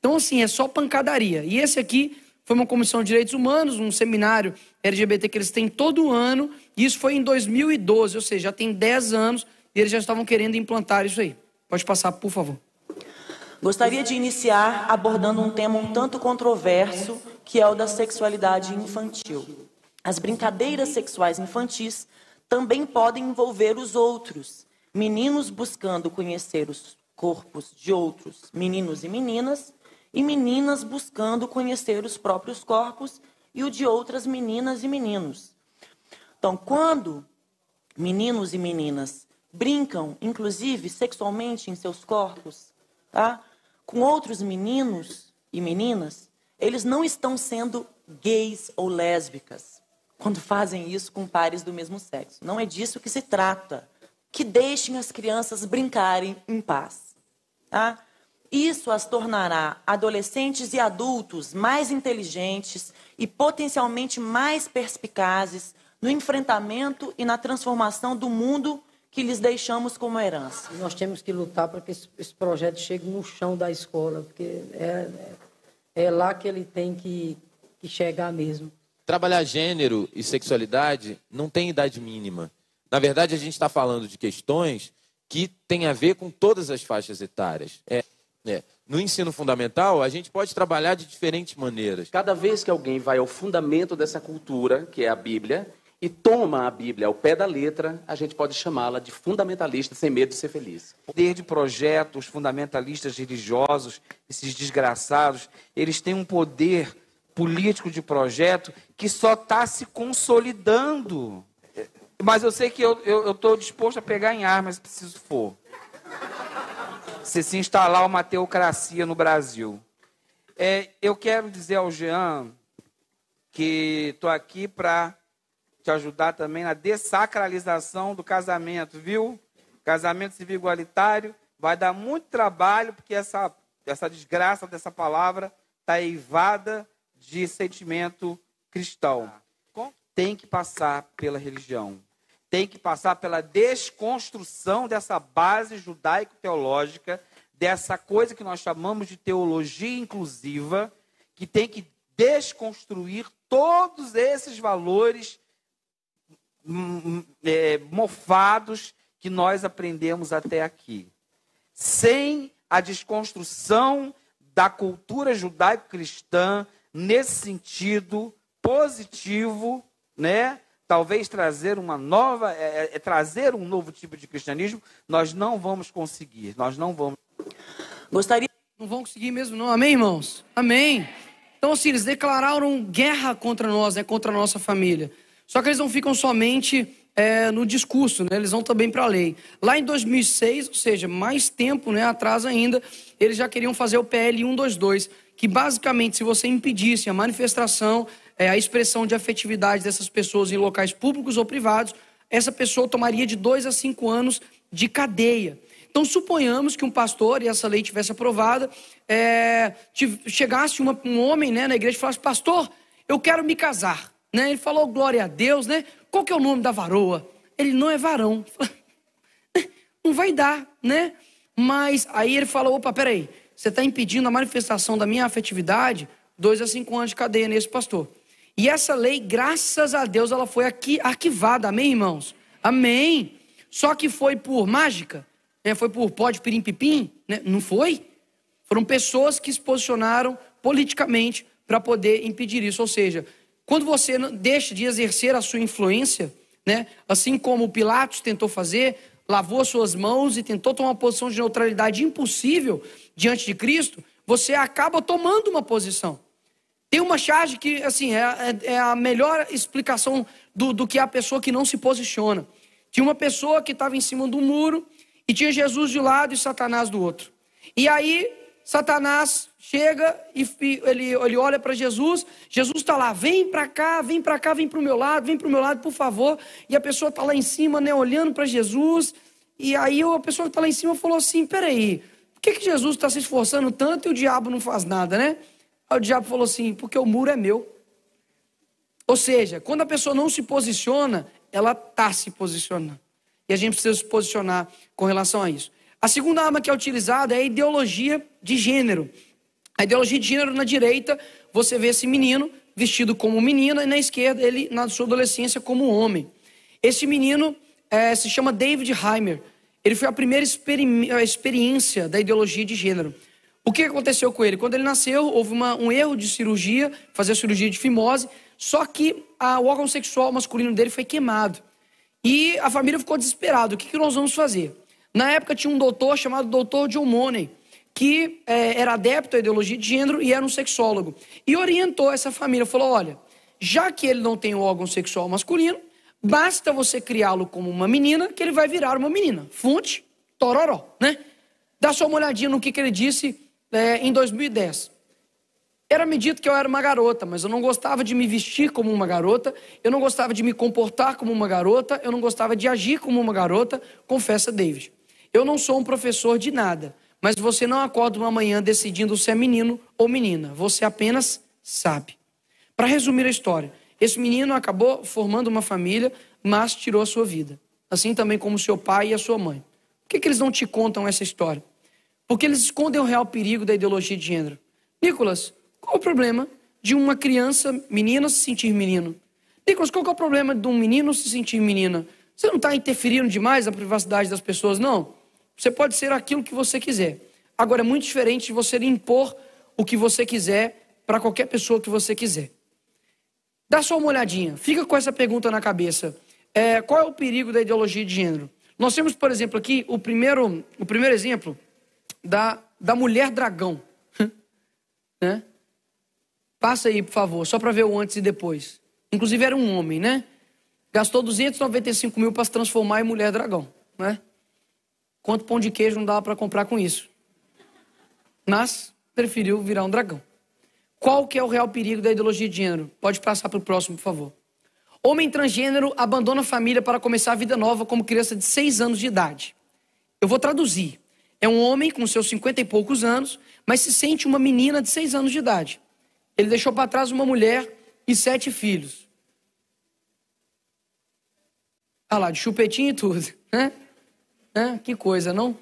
Então, assim, é só pancadaria. E esse aqui foi uma comissão de direitos humanos, um seminário LGBT que eles têm todo ano. E isso foi em 2012, ou seja, já tem 10 anos e eles já estavam querendo implantar isso aí. Pode passar, por favor. Gostaria de iniciar abordando um tema um tanto controverso, que é o da sexualidade infantil. As brincadeiras sexuais infantis também podem envolver os outros, meninos buscando conhecer os corpos de outros meninos e meninas, e meninas buscando conhecer os próprios corpos e o de outras meninas e meninos. Então, quando meninos e meninas brincam, inclusive sexualmente em seus corpos, tá? com outros meninos e meninas, eles não estão sendo gays ou lésbicas quando fazem isso com pares do mesmo sexo. Não é disso que se trata. Que deixem as crianças brincarem em paz. Tá? Isso as tornará adolescentes e adultos mais inteligentes e potencialmente mais perspicazes no enfrentamento e na transformação do mundo que lhes deixamos como herança. Nós temos que lutar para que esse, projeto chegue no chão da escola, porque é, é, lá que ele tem que, que chegar mesmo. Trabalhar gênero e sexualidade não tem idade mínima. Na verdade, a gente está falando de questões que têm a ver com todas as faixas etárias. É, é. No ensino fundamental, a gente pode trabalhar de diferentes maneiras. Cada vez que alguém vai ao fundamento dessa cultura, que é a Bíblia, e toma a Bíblia ao pé da letra, a gente pode chamá-la de fundamentalista sem medo de ser feliz. Poder de projetos fundamentalistas religiosos, esses desgraçados, eles têm um poder político de projeto que só está se consolidando. Mas eu sei que eu estou disposto a pegar em armas se preciso for. Se se instalar uma teocracia no Brasil. É, eu quero dizer ao Jean que estou aqui para te ajudar também na dessacralização do casamento, viu? Casamento civil igualitário vai dar muito trabalho, porque essa, essa desgraça dessa palavra está eivada de sentimento cristão. Tem que passar pela religião. Tem que passar pela desconstrução dessa base judaico-teológica, dessa coisa que nós chamamos de teologia inclusiva, que tem que desconstruir todos esses valores é, mofados que nós aprendemos até aqui. Sem a desconstrução da cultura judaico-cristã nesse sentido positivo, né? Talvez trazer uma nova, é, é, é, trazer um novo tipo de cristianismo, nós não vamos conseguir, nós não vamos. Gostaria. Não vão conseguir mesmo, não. Amém, irmãos? Amém. Então, assim, eles declararam guerra contra nós, né? Contra a nossa família. Só que eles não ficam somente é, no discurso, né? eles vão também para a lei. Lá em 2006, ou seja, mais tempo né, atrás ainda, eles já queriam fazer o PL 122, que basicamente, se você impedisse a manifestação, é, a expressão de afetividade dessas pessoas em locais públicos ou privados, essa pessoa tomaria de dois a cinco anos de cadeia. Então, suponhamos que um pastor, e essa lei tivesse aprovada, é, chegasse uma, um homem né, na igreja e falasse: Pastor, eu quero me casar. Né? Ele falou glória a Deus, né? Qual que é o nome da varoa? Ele não é varão. Não vai dar, né? Mas aí ele falou: opa, peraí, você está impedindo a manifestação da minha afetividade? Dois a cinco anos de cadeia nesse pastor. E essa lei, graças a Deus, ela foi aqui arquivada, amém, irmãos? Amém. Só que foi por mágica, né? foi por pode pirim pipim, né? Não foi? Foram pessoas que se posicionaram politicamente para poder impedir isso. Ou seja, quando você deixa de exercer a sua influência, né, assim como Pilatos tentou fazer, lavou as suas mãos e tentou tomar uma posição de neutralidade impossível diante de Cristo, você acaba tomando uma posição. Tem uma charge que, assim, é, é- é a melhor explicação do, do que a pessoa que não se posiciona. Tinha uma pessoa que estava em cima do muro e tinha Jesus de um lado e Satanás do outro. E aí, Satanás chega e ele, ele olha para Jesus, Jesus está lá, vem para cá, vem para cá, vem para o meu lado, vem para o meu lado, por favor. E a pessoa está lá em cima, né, olhando para Jesus. E aí a pessoa que está lá em cima falou assim: peraí, por que, que Jesus está se esforçando tanto e o diabo não faz nada, né? Aí o diabo falou assim: porque o muro é meu. Ou seja, quando a pessoa não se posiciona, ela está se posicionando. E a gente precisa se posicionar com relação a isso. A segunda arma que é utilizada é a ideologia de gênero. A ideologia de gênero na direita, você vê esse menino vestido como menina, e na esquerda, ele, na sua adolescência, como homem. Esse menino eh, se chama David Heimer. Ele foi a primeira experiência da ideologia de gênero. O que aconteceu com ele? Quando ele nasceu, houve uma- um erro de cirurgia, fazer cirurgia de fimose, só que a- o órgão sexual masculino dele foi queimado. E a família ficou desesperada. O que, que nós vamos fazer? Na época tinha um doutor chamado Dr. John Money, que eh, era adepto à ideologia de gênero e era um sexólogo. E orientou essa família. Falou: olha, já que ele não tem o órgão sexual masculino, basta você criá-lo como uma menina, que ele vai virar uma menina. Fonte, tororó, né? Dá só uma olhadinha no que, que ele disse eh, em 2010. Era-me dito que eu era uma garota, mas eu não gostava de me vestir como uma garota, eu não gostava de me comportar como uma garota, eu não gostava de agir como uma garota, confessa David. Eu não sou um professor de nada, mas você não acorda uma manhã decidindo se é menino ou menina, você apenas sabe. Para resumir a história, esse menino acabou formando uma família, mas tirou a sua vida, assim também como seu pai e a sua mãe. Por que, que eles não te contam essa história? Porque eles escondem o real perigo da ideologia de gênero. Nicolas, qual o problema de uma criança, menina, se sentir menino? Nicolas, qual é o problema de um menino se sentir menina? Você não está interferindo demais na privacidade das pessoas, não? Você pode ser aquilo que você quiser. Agora, é muito diferente de você impor o que você quiser para qualquer pessoa que você quiser. Dá só uma olhadinha, fica com essa pergunta na cabeça. É, qual é o perigo da ideologia de gênero? Nós temos, por exemplo, aqui o primeiro, o primeiro exemplo da, da mulher dragão. né? Passa aí, por favor, só para ver o antes e depois. Inclusive era um homem, né? Gastou 295 mil para se transformar em mulher dragão, né? Quanto pão de queijo não dava para comprar com isso? Mas preferiu virar um dragão. Qual que é o real perigo da ideologia de gênero? Pode passar para o próximo, por favor. Homem transgênero abandona a família para começar a vida nova como criança de 6 anos de idade. Eu vou traduzir. É um homem com seus 50 e poucos anos, mas se sente uma menina de 6 anos de idade. Ele deixou para trás uma mulher e sete filhos. Ah lá, de chupetinho e tudo, né? Né? Que coisa, não?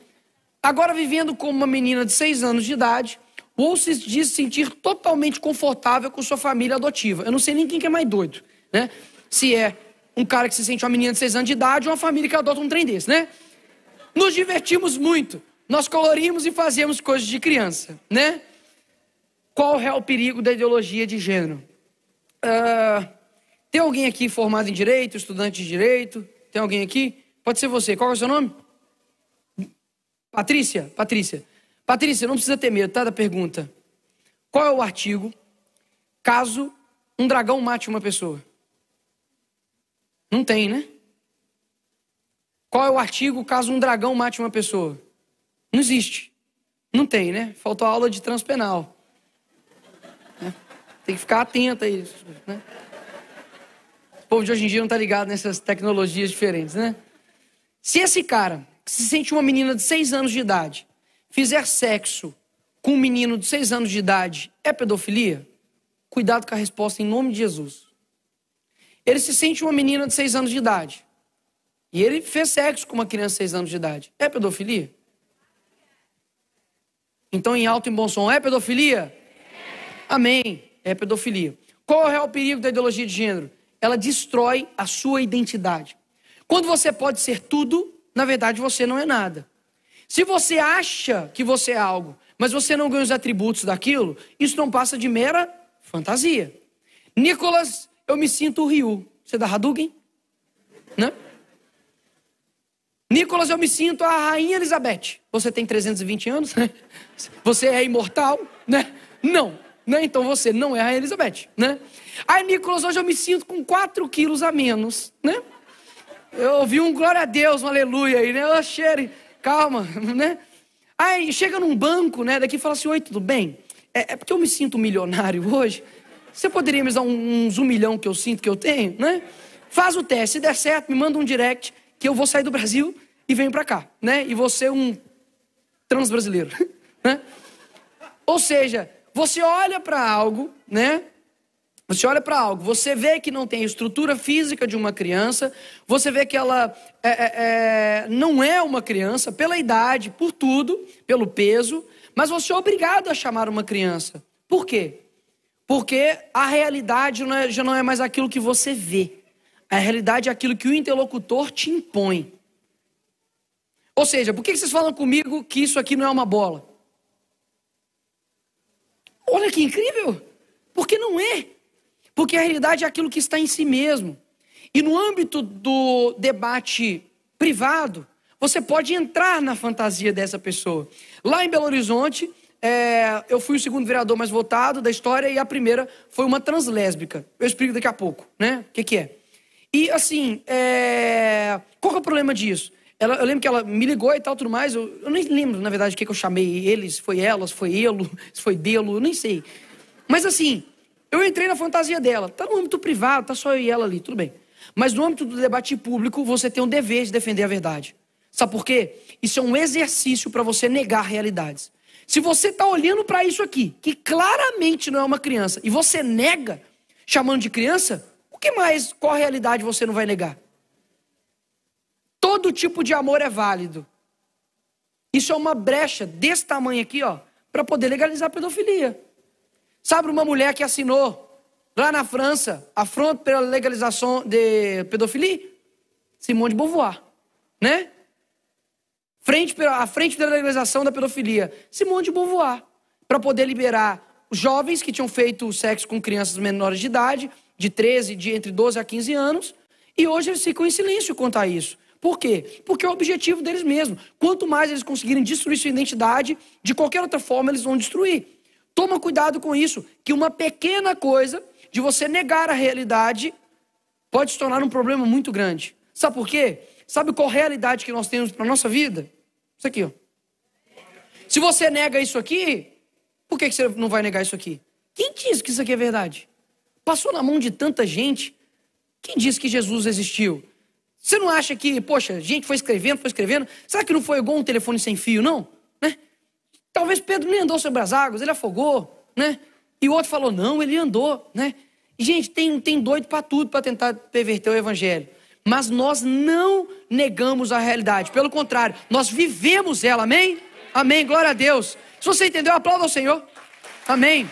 Agora, vivendo como uma menina de 6 anos de idade, ou se diz sentir totalmente confortável com sua família adotiva. Eu não sei nem quem que é mais doido, né? Se é um cara que se sente uma menina de 6 anos de idade ou uma família que adota um trem desse, né? Nos divertimos muito. Nós colorimos e fazemos coisas de criança, né? Qual é o perigo da ideologia de gênero? Ah, tem alguém aqui formado em direito, estudante de direito? Tem alguém aqui? Pode ser você. Qual é o seu nome? Patrícia? Patrícia. Patrícia, não precisa ter medo, tá? Da pergunta. Qual é o artigo caso um dragão mate uma pessoa? Não tem, né? Qual é o artigo caso um dragão mate uma pessoa? Não existe. Não tem, né? Faltou aula de transpenal. Né? Tem que ficar atento a isso. Né? O povo de hoje em dia não tá ligado nessas tecnologias diferentes, né? Se esse cara, que se sente uma menina de 6 anos de idade, fizer sexo com um menino de 6 anos de idade, é pedofilia? Cuidado com a resposta em nome de Jesus. Ele se sente uma menina de 6 anos de idade. E ele fez sexo com uma criança de 6 anos de idade. É pedofilia? Então, em alto e bom som, é pedofilia? Amém. É pedofilia. Qual é o real perigo da ideologia de gênero? Ela destrói a sua identidade. Quando você pode ser tudo, na verdade você não é nada. Se você acha que você é algo, mas você não ganha os atributos daquilo, isso não passa de mera fantasia. Nicolas, eu me sinto o Ryu. Você é da Hadouken? Né? Nicolas, eu me sinto a Rainha Elizabeth. Você tem 320 anos? né? Você é imortal? Né? Não. Né? Então você não é a Rainha Elizabeth. Né? Aí, Nicolas, hoje eu me sinto com 4 quilos a menos. Né? Eu ouvi um glória a Deus, um aleluia aí, né? Cheire, calma, né? Aí chega num banco, né? Daqui fala assim: Oi, tudo bem? É, é porque eu me sinto milionário hoje. Você poderia me dar uns um milhão que eu sinto que eu tenho, né? Faz o teste, se der certo, me manda um direct que eu vou sair do Brasil e venho para cá, né? E você um transbrasileiro, né? Ou seja, você olha para algo, né? Você olha para algo, você vê que não tem estrutura física de uma criança, você vê que ela é, é, é, não é uma criança pela idade, por tudo, pelo peso, mas você é obrigado a chamar uma criança. Por quê? Porque a realidade não é, já não é mais aquilo que você vê. A realidade é aquilo que o interlocutor te impõe. Ou seja, por que vocês falam comigo que isso aqui não é uma bola? Olha que incrível! Porque não é. Porque a realidade é aquilo que está em si mesmo. E no âmbito do debate privado, você pode entrar na fantasia dessa pessoa. Lá em Belo Horizonte, é, eu fui o segundo vereador mais votado da história e a primeira foi uma translésbica. Eu explico daqui a pouco, né? O que, que é? E assim, é... qual é o problema disso? Ela, eu lembro que ela me ligou e tal, tudo mais. Eu, eu nem lembro, na verdade, o que, que eu chamei eles. Foi ela, se foi ele, foi dele, eu nem sei. Mas assim, eu entrei na fantasia dela. Tá no âmbito privado, tá só eu e ela ali, tudo bem. Mas no âmbito do debate público, você tem um dever de defender a verdade. Sabe por quê? Isso é um exercício para você negar realidades. Se você está olhando para isso aqui, que claramente não é uma criança, e você nega, chamando de criança, o que mais, qual realidade você não vai negar? Todo tipo de amor é válido. Isso é uma brecha desse tamanho aqui, ó, para poder legalizar a pedofilia. Sabe uma mulher que assinou lá na França a fronte pela legalização de pedofilia? Simone de Beauvoir, né? Frente pela, a frente pela legalização da pedofilia, Simone de Beauvoir, para poder liberar jovens que tinham feito sexo com crianças menores de idade, de 13, de entre 12 a 15 anos, e hoje eles ficam em silêncio quanto a isso. Por quê? Porque é o objetivo deles mesmos. Quanto mais eles conseguirem destruir sua identidade, de qualquer outra forma eles vão destruir. Toma cuidado com isso, que uma pequena coisa de você negar a realidade pode se tornar um problema muito grande. Sabe por quê? Sabe qual realidade que nós temos para nossa vida? Isso aqui, ó. Se você nega isso aqui, por que você não vai negar isso aqui? Quem diz que isso aqui é verdade? Passou na mão de tanta gente. Quem disse que Jesus existiu? Você não acha que, poxa, gente foi escrevendo, foi escrevendo? Será que não foi igual um telefone sem fio, não? Talvez Pedro nem andou sobre as águas, ele afogou, né? E o outro falou, não, ele andou, né? Gente, tem, tem doido para tudo para tentar perverter o evangelho. Mas nós não negamos a realidade. Pelo contrário, nós vivemos ela, amém? Amém, glória a Deus. Se você entendeu, aplauda ao Senhor. Amém.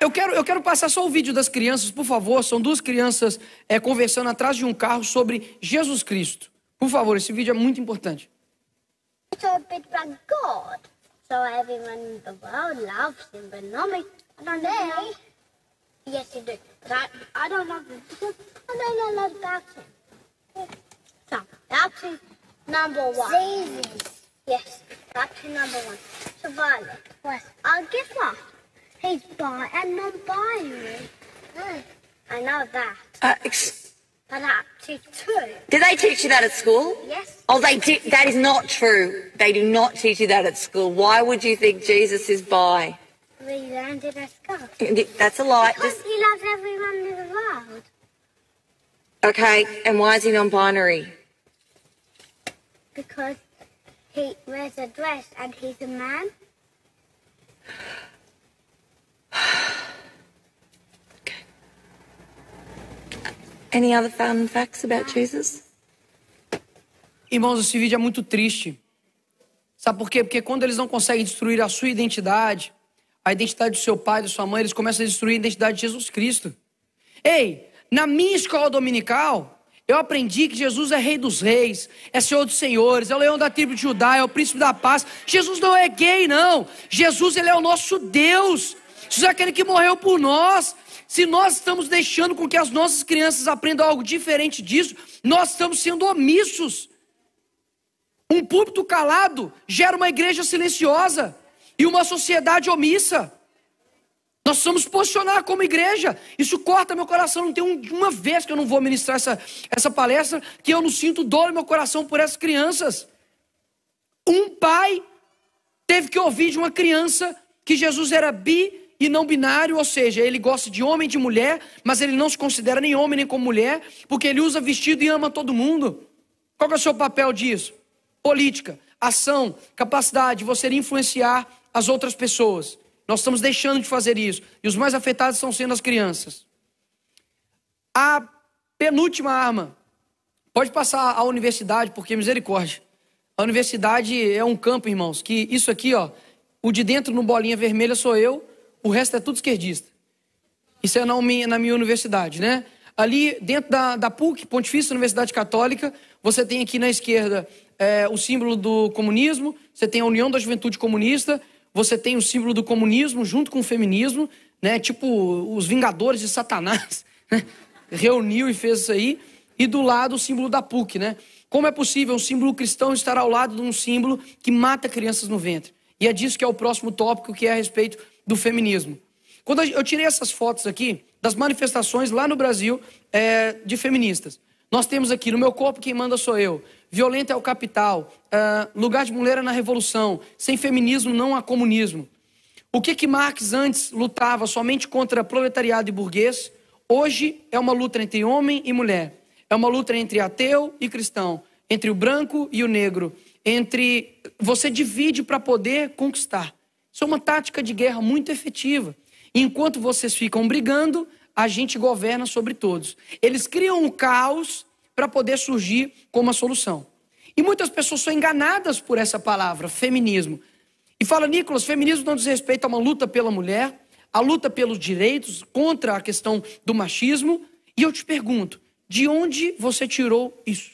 Eu quero, eu quero passar só o vídeo das crianças, por favor. São duas crianças é, conversando atrás de um carro sobre Jesus Cristo. Por favor, esse vídeo é muito importante. so big like God. So everyone in the world loves him, but not me. I don't know. Yes, you do. But I, I don't love him because I don't know about him. So, that's number one. Jesus. Yes, that's number one. So, Violet. What? I'll give up. He's bi and non-binary. I know that. Uh, ex- But that's true. did they teach you that at school? Yes. Oh, they did. That is not true. They do not teach you that at school. Why would you think Jesus is bi? We learned it at school. That's a lie. Because he loves everyone in the world. okay, and why is he non-binary? Because he wears a dress and he's a man. Any other fun facts about Jesus? Irmãos, esse vídeo é muito triste. Sabe por quê? Porque quando eles não conseguem destruir a sua identidade, a identidade do seu pai, da sua mãe, eles começam a destruir a identidade de Jesus Cristo. Ei, na minha escola dominical, Eu aprendi que Jesus é Rei dos Reis, é Senhor dos Senhores, é o Leão da tribo de Judá, é o Príncipe da Paz. Jesus não é gay, não. Jesus, ele é o nosso Deus. Jesus é aquele que morreu por nós. Se nós estamos deixando com que as nossas crianças aprendam algo diferente disso, nós estamos sendo omissos. Um púlpito calado gera uma igreja silenciosa e uma sociedade omissa. Nós precisamos posicionar como igreja. Isso corta meu coração. Não tem um, uma vez que eu não vou ministrar essa, essa palestra que eu não sinto dor no meu coração por essas crianças. Um pai teve que ouvir de uma criança que Jesus era bi e não binário, ou seja, ele gosta de homem e de mulher, mas ele não se considera nem homem nem como mulher, porque ele usa vestido e ama todo mundo. Qual é o seu papel disso? Política, ação, capacidade de você influenciar as outras pessoas. Nós estamos deixando de fazer isso. E os mais afetados estão sendo as crianças. A penúltima arma. Pode passar a universidade, porque misericórdia. A universidade é um campo, irmãos, que isso aqui, ó, o de dentro no bolinha vermelha sou eu, o resto é tudo esquerdista. Isso é na minha, na minha universidade, né? Ali dentro da, da PUC, Pontifícia Universidade Católica, você tem aqui na esquerda é, o símbolo do comunismo, você tem a União da Juventude Comunista, você tem o símbolo do comunismo junto com o feminismo, né? Tipo os Vingadores de Satanás, né? reuniu e fez isso aí. E do lado o símbolo da PUC, né? Como é possível um símbolo cristão estar ao lado de um símbolo que mata crianças no ventre? E é disso que é o próximo tópico, que é a respeito do feminismo. Quando eu tirei essas fotos aqui das manifestações lá no Brasil é, de feministas, nós temos aqui no meu corpo quem manda sou eu, violenta é o capital, uh, lugar de mulher é na revolução, sem feminismo não há comunismo. O que que Marx antes lutava somente contra proletariado e burguês, hoje é uma luta entre homem e mulher, é uma luta entre ateu e cristão, entre o branco e o negro, entre você divide para poder conquistar. Isso é uma tática de guerra muito efetiva. Enquanto vocês ficam brigando, a gente governa sobre todos. Eles criam um caos para poder surgir como uma solução. E muitas pessoas são enganadas por essa palavra, feminismo. E fala, Nicolas, feminismo não diz respeito a uma luta pela mulher, a luta pelos direitos, contra a questão do machismo. E eu te pergunto, de onde você tirou isso?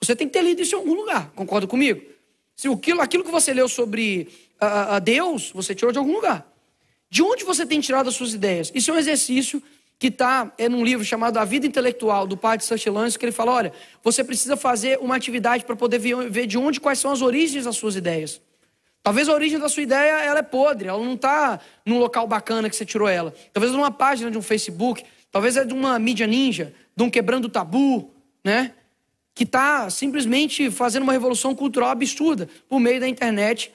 Você tem que ter lido isso em algum lugar, concorda comigo? Se aquilo, aquilo que você leu sobre a, a Deus, você tirou de algum lugar. De onde você tem tirado as suas ideias? Isso é um exercício que está é num livro chamado A Vida Intelectual, do pai de Sanchilans, que ele fala, olha, você precisa fazer uma atividade para poder ver, ver de onde, quais são as origens das suas ideias. Talvez a origem da sua ideia ela é podre, ela não está num local bacana que você tirou ela. Talvez numa página de um Facebook, talvez é de uma mídia ninja, de um quebrando tabu, né? Que está simplesmente fazendo uma revolução cultural absurda por meio da internet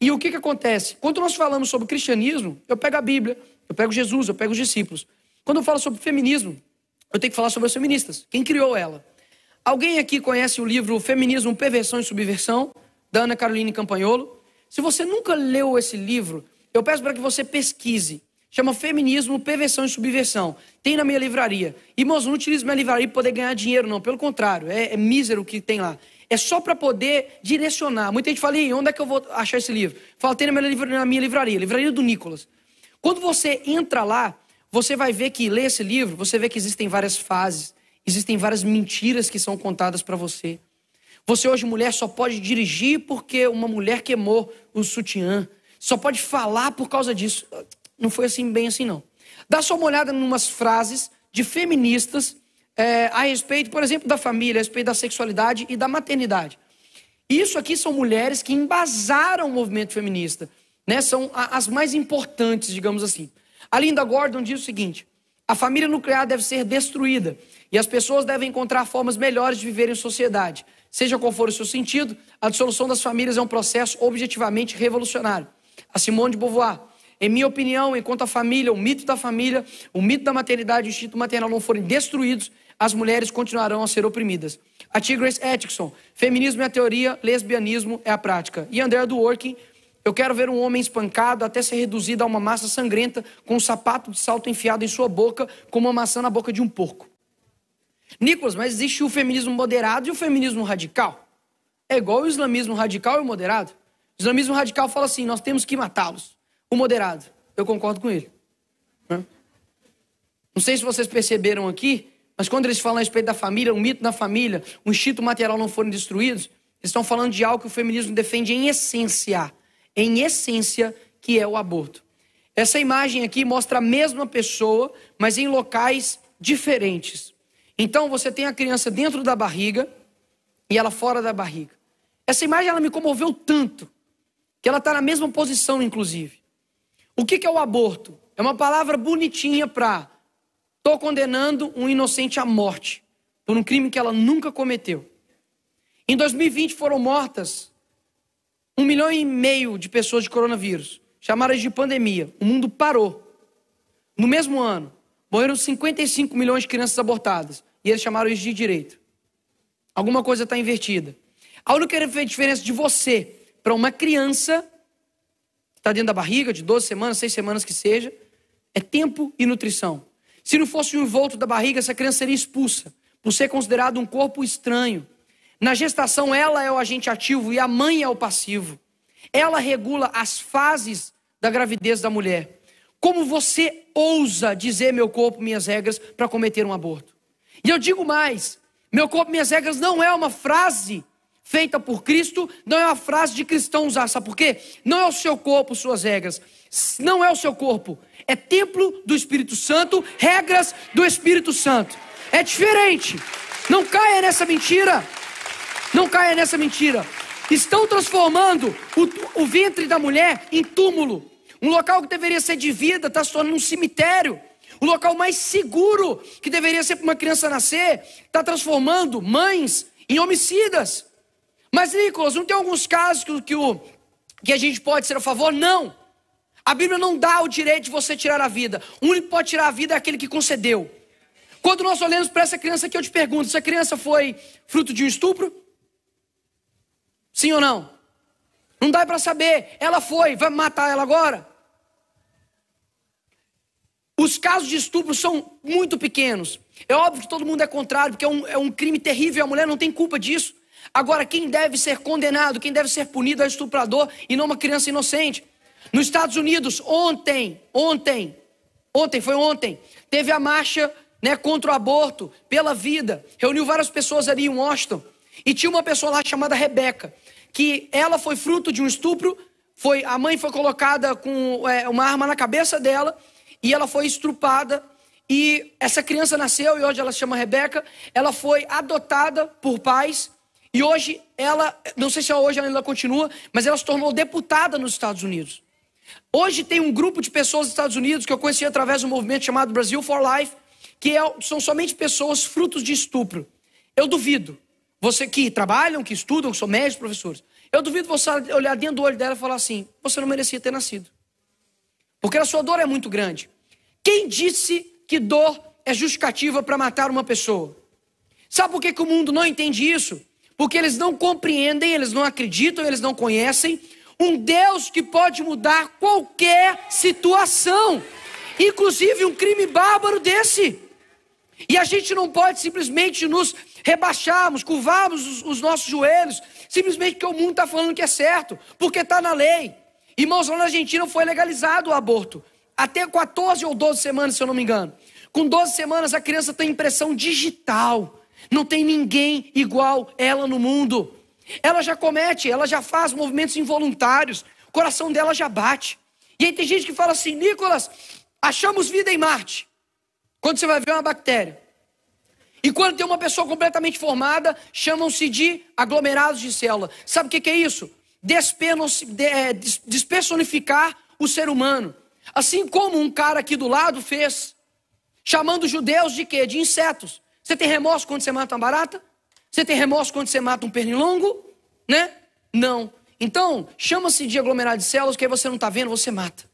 e o que, que acontece? Quando nós falamos sobre cristianismo, eu pego a Bíblia, eu pego Jesus, eu pego os discípulos. Quando eu falo sobre feminismo, eu tenho que falar sobre as feministas. Quem criou ela? Alguém aqui conhece o livro Feminismo, Perversão e Subversão, da Ana Caroline Campagnolo? Se você nunca leu esse livro, eu peço para que você pesquise. Chama Feminismo, Perversão e Subversão. Tem na minha livraria. Moço, não utilize minha livraria para poder ganhar dinheiro, não. Pelo contrário, é, é mísero o que tem lá. É só para poder direcionar. Muita gente fala, e onde é que eu vou achar esse livro? Fala, tem na minha, livraria, na minha livraria, livraria do Nicolas. Quando você entra lá, você vai ver que lê esse livro, você vê que existem várias fases, existem várias mentiras que são contadas para você. Você hoje, mulher, só pode dirigir porque uma mulher queimou o sutiã. Só pode falar por causa disso. Não foi assim, bem assim, não. Dá só uma olhada em umas frases de feministas é, a respeito, por exemplo, da família, a respeito da sexualidade e da maternidade. Isso aqui são mulheres que embasaram o movimento feminista, né? São as mais importantes, digamos assim. A Linda Gordon diz o seguinte: a família nuclear deve ser destruída e as pessoas devem encontrar formas melhores de viver em sociedade. Seja qual for o seu sentido, a dissolução das famílias é um processo objetivamente revolucionário. A Simone de Beauvoir. Em minha opinião, enquanto a família, o mito da família, o mito da maternidade e o instinto maternal não forem destruídos, as mulheres continuarão a ser oprimidas. A Tigres Atkinson, feminismo é a teoria, lesbianismo é a prática. E André Dworkin, eu quero ver um homem espancado até ser reduzido a uma massa sangrenta com um sapato de salto enfiado em sua boca, como uma maçã na boca de um porco. Nicolas, mas existe o feminismo moderado e o feminismo radical? É igual o islamismo radical e o moderado? O islamismo radical fala assim: nós temos que matá-los. O moderado, eu concordo com ele. Não sei se vocês perceberam aqui, mas quando eles falam a respeito da família, um mito na família, o instinto material não foram destruídos, eles estão falando de algo que o feminismo defende em essência, em essência, que é o aborto. Essa imagem aqui mostra a mesma pessoa, mas em locais diferentes. Então você tem a criança dentro da barriga e ela fora da barriga. Essa imagem ela me comoveu tanto que ela está na mesma posição, inclusive. O que, que é o aborto? É uma palavra bonitinha para estou condenando um inocente à morte por um crime que ela nunca cometeu. Em 2020 foram mortas um milhão e meio de pessoas de coronavírus. Chamaram de pandemia. O mundo parou. No mesmo ano, morreram 55 milhões de crianças abortadas. E eles chamaram isso de direito. Alguma coisa está invertida. A única diferença de você para uma criança está dentro da barriga, de 12 semanas, 6 semanas que seja, é tempo e nutrição. Se não fosse o envolto da barriga, essa criança seria expulsa, por ser considerado um corpo estranho. Na gestação, ela é o agente ativo e a mãe é o passivo. Ela regula as fases da gravidez da mulher. Como você ousa dizer meu corpo, minhas regras, para cometer um aborto? E eu digo mais: meu corpo, minhas regras não é uma frase feita por Cristo, não é uma frase de cristão usar, sabe por quê? Não é o seu corpo, suas regras, não é o seu corpo, é templo do Espírito Santo, regras do Espírito Santo. É diferente. Não caia nessa mentira. Não caia nessa mentira. Estão transformando o, o ventre da mulher em túmulo. Um local que deveria ser de vida está se tornando um cemitério. O local mais seguro que deveria ser para uma criança nascer está transformando mães em homicidas. Mas, Nicolas, não tem alguns casos que, que, o, que a gente pode ser a favor? Não. A Bíblia não dá o direito de você tirar a vida. O único que pode tirar a vida é aquele que concedeu. Quando nós olhamos para essa criança aqui, eu te pergunto: essa criança foi fruto de um estupro? Sim ou não? Não dá para saber. Ela foi, vai matar ela agora? Os casos de estupro são muito pequenos. É óbvio que todo mundo é contrário, porque é um, é um crime terrível, a mulher não tem culpa disso. Agora, quem deve ser condenado, quem deve ser punido é o estuprador e não uma criança inocente. Nos Estados Unidos, ontem, ontem, ontem, foi ontem, teve a marcha né, contra o aborto, pela vida. Reuniu várias pessoas ali em Washington. E tinha uma pessoa lá chamada Rebeca, que ela foi fruto de um estupro. Foi, a mãe foi colocada com é, uma arma na cabeça dela e ela foi estrupada. E essa criança nasceu e hoje ela se chama Rebeca. Ela foi adotada por pais e hoje ela, não sei se hoje ela ainda continua, mas ela se tornou deputada nos Estados Unidos. Hoje tem um grupo de pessoas nos Estados Unidos que eu conheci através um movimento chamado Brasil for Life, que é, são somente pessoas frutos de estupro. Eu duvido. Você que trabalham, que estudam, que são médicos, professores. Eu duvido você olhar dentro do olho dela e falar assim: você não merecia ter nascido. Porque a sua dor é muito grande. Quem disse que dor é justificativa para matar uma pessoa? Sabe por que, que o mundo não entende isso? Porque eles não compreendem, eles não acreditam, eles não conhecem um Deus que pode mudar qualquer situação, inclusive um crime bárbaro desse. E a gente não pode simplesmente nos rebaixarmos, curvarmos os, os nossos joelhos, simplesmente porque o mundo está falando que é certo, porque está na lei. Irmãos, lá na Argentina foi legalizado o aborto. Até 14 ou 12 semanas, se eu não me engano. Com 12 semanas, a criança tem impressão digital. Não tem ninguém igual ela no mundo. Ela já comete, ela já faz movimentos involuntários. O coração dela já bate. E aí tem gente que fala assim: Nicolas, achamos vida em Marte. Quando você vai ver uma bactéria. E quando tem uma pessoa completamente formada, chamam-se de aglomerados de célula. Sabe o que é isso? É, despersonificar o ser humano. Assim como um cara aqui do lado fez, chamando judeus de quê? De insetos. Você tem remorso quando você mata uma barata? Você tem remorso quando você mata um pernilongo? Né? Não. Então, chama-se de aglomerado de células, que aí você não está vendo, você mata.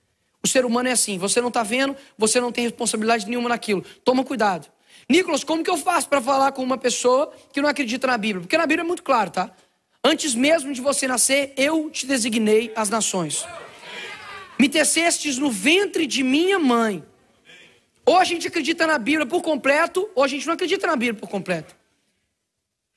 O ser humano é assim, você não está vendo, você não tem responsabilidade nenhuma naquilo. Toma cuidado. Nicolas, como que eu faço para falar com uma pessoa que não acredita na Bíblia? Porque na Bíblia é muito claro, tá? Antes mesmo de você nascer, eu te designei as nações. Me tecestes no ventre de minha mãe. Ou a gente acredita na Bíblia por completo, ou a gente não acredita na Bíblia por completo.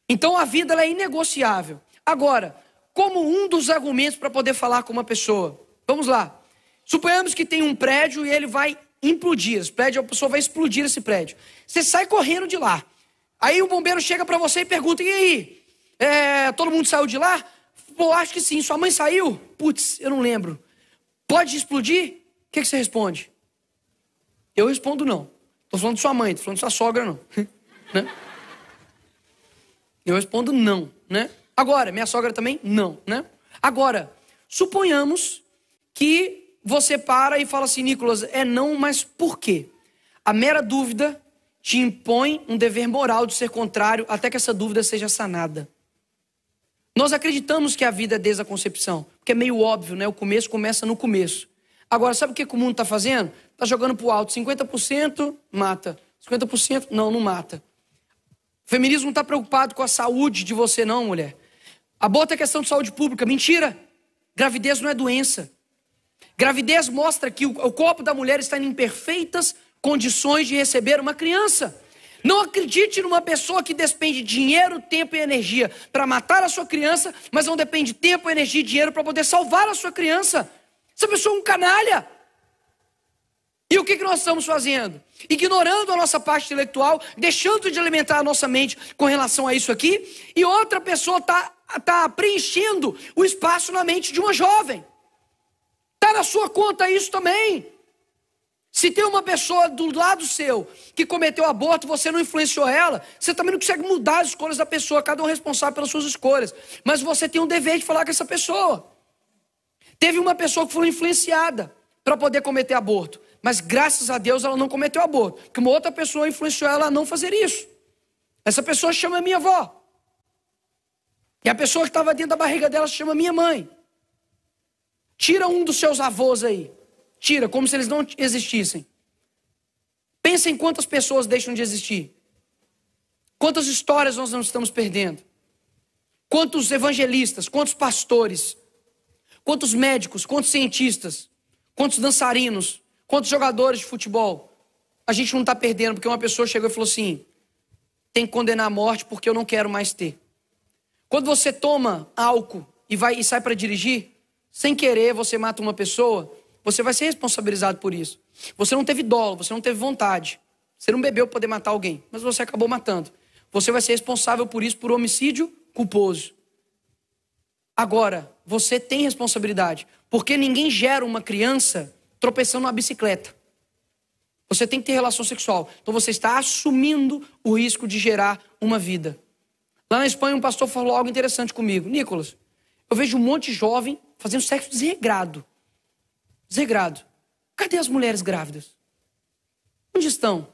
Então a vida é inegociável. Agora, como um dos argumentos para poder falar com uma pessoa, vamos lá. Suponhamos que tem um prédio e ele vai implodir. Esse prédio, a pessoa vai explodir esse prédio. Você sai correndo de lá. Aí o bombeiro chega para você e pergunta: e aí? É, todo mundo saiu de lá? Pô, acho que sim. Sua mãe saiu? Putz, eu não lembro. Pode explodir? O que, que você responde? Eu respondo não. Estou falando de sua mãe, estou falando de sua sogra, não. né? Eu respondo não, né? Agora, minha sogra também? Não, né? Agora, suponhamos que você para e fala assim, Nicolas, é não, mas por quê? A mera dúvida te impõe um dever moral de ser contrário até que essa dúvida seja sanada. Nós acreditamos que a vida é desde a concepção, porque é meio óbvio, né? O começo começa no começo. Agora, sabe o que o mundo está fazendo? Está jogando para o alto. 50% mata. 50% não, não mata. O feminismo não está preocupado com a saúde de você, não, mulher. Aborto é questão de saúde pública. Mentira. Gravidez não é doença. Gravidez mostra que o corpo da mulher está em perfeitas condições de receber uma criança. Não acredite numa pessoa que despende dinheiro, tempo e energia para matar a sua criança, mas não depende de tempo, energia e dinheiro para poder salvar a sua criança. Essa pessoa é um canalha. E o que, que nós estamos fazendo? Ignorando a nossa parte intelectual, deixando de alimentar a nossa mente com relação a isso aqui, e outra pessoa está tá preenchendo o espaço na mente de uma jovem. Está na sua conta isso também. Se tem uma pessoa do lado seu que cometeu aborto, você não influenciou ela, você também não consegue mudar as escolhas da pessoa, cada um é responsável pelas suas escolhas. Mas você tem um dever de falar com essa pessoa. Teve uma pessoa que foi influenciada para poder cometer aborto, mas graças a Deus ela não cometeu aborto, porque uma outra pessoa influenciou ela a não fazer isso. Essa pessoa chama minha avó. E a pessoa que estava dentro da barriga dela chama minha mãe. Tira um dos seus avós aí. Tira, como se eles não existissem. Pensa em quantas pessoas deixam de existir. Quantas histórias nós não estamos perdendo. Quantos evangelistas, quantos pastores, quantos médicos, quantos cientistas, quantos dançarinos, quantos jogadores de futebol. A gente não está perdendo porque uma pessoa chegou e falou assim: tem que condenar a morte porque eu não quero mais ter. Quando você toma álcool e vai e sai para dirigir, sem querer você mata uma pessoa, você vai ser responsabilizado por isso. Você não teve dolo, você não teve vontade. Você não bebeu para poder matar alguém, mas você acabou matando. Você vai ser responsável por isso por homicídio culposo. Agora, você tem responsabilidade, porque ninguém gera uma criança tropeçando numa bicicleta. Você tem que ter relação sexual. Então você está assumindo o risco de gerar uma vida. Lá na Espanha, um pastor falou algo interessante comigo. Nicolas, eu vejo um monte de jovem fazendo sexo desregrado. Desregrado. Cadê as mulheres grávidas? Onde estão?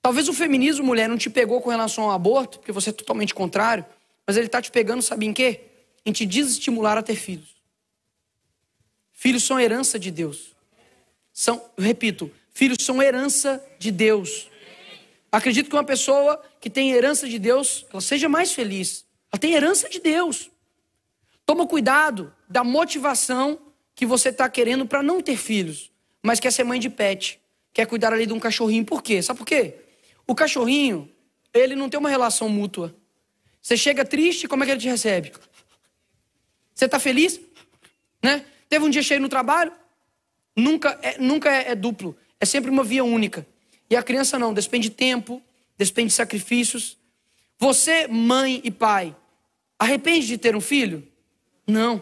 Talvez o feminismo, mulher, não te pegou com relação ao aborto, porque você é totalmente contrário, mas ele está te pegando, sabe em quê? Em te desestimular a ter filhos. Filhos são herança de Deus. São, repito, filhos são herança de Deus. Acredito que uma pessoa que tem herança de Deus, ela seja mais feliz. Ela tem herança de Deus. Toma cuidado da motivação que você está querendo para não ter filhos, mas quer ser mãe de pet, quer cuidar ali de um cachorrinho. Por quê? Sabe por quê? O cachorrinho, ele não tem uma relação mútua. Você chega triste, como é que ele te recebe? Você está feliz? Né? Teve um dia cheio no trabalho? Nunca, é, nunca é, é duplo. É sempre uma via única. E a criança não, despende de tempo, despende de sacrifícios. Você, mãe e pai, arrepende de ter um filho? Não.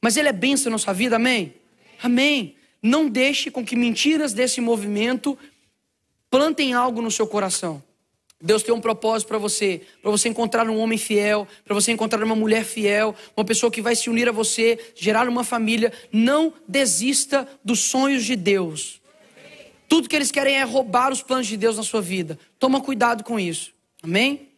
Mas ele é bênção na sua vida, amém? Amém. Não deixe com que mentiras desse movimento plantem algo no seu coração. Deus tem um propósito para você, para você encontrar um homem fiel, para você encontrar uma mulher fiel, uma pessoa que vai se unir a você, gerar uma família. Não desista dos sonhos de Deus. Tudo que eles querem é roubar os planos de Deus na sua vida. Toma cuidado com isso. Amém?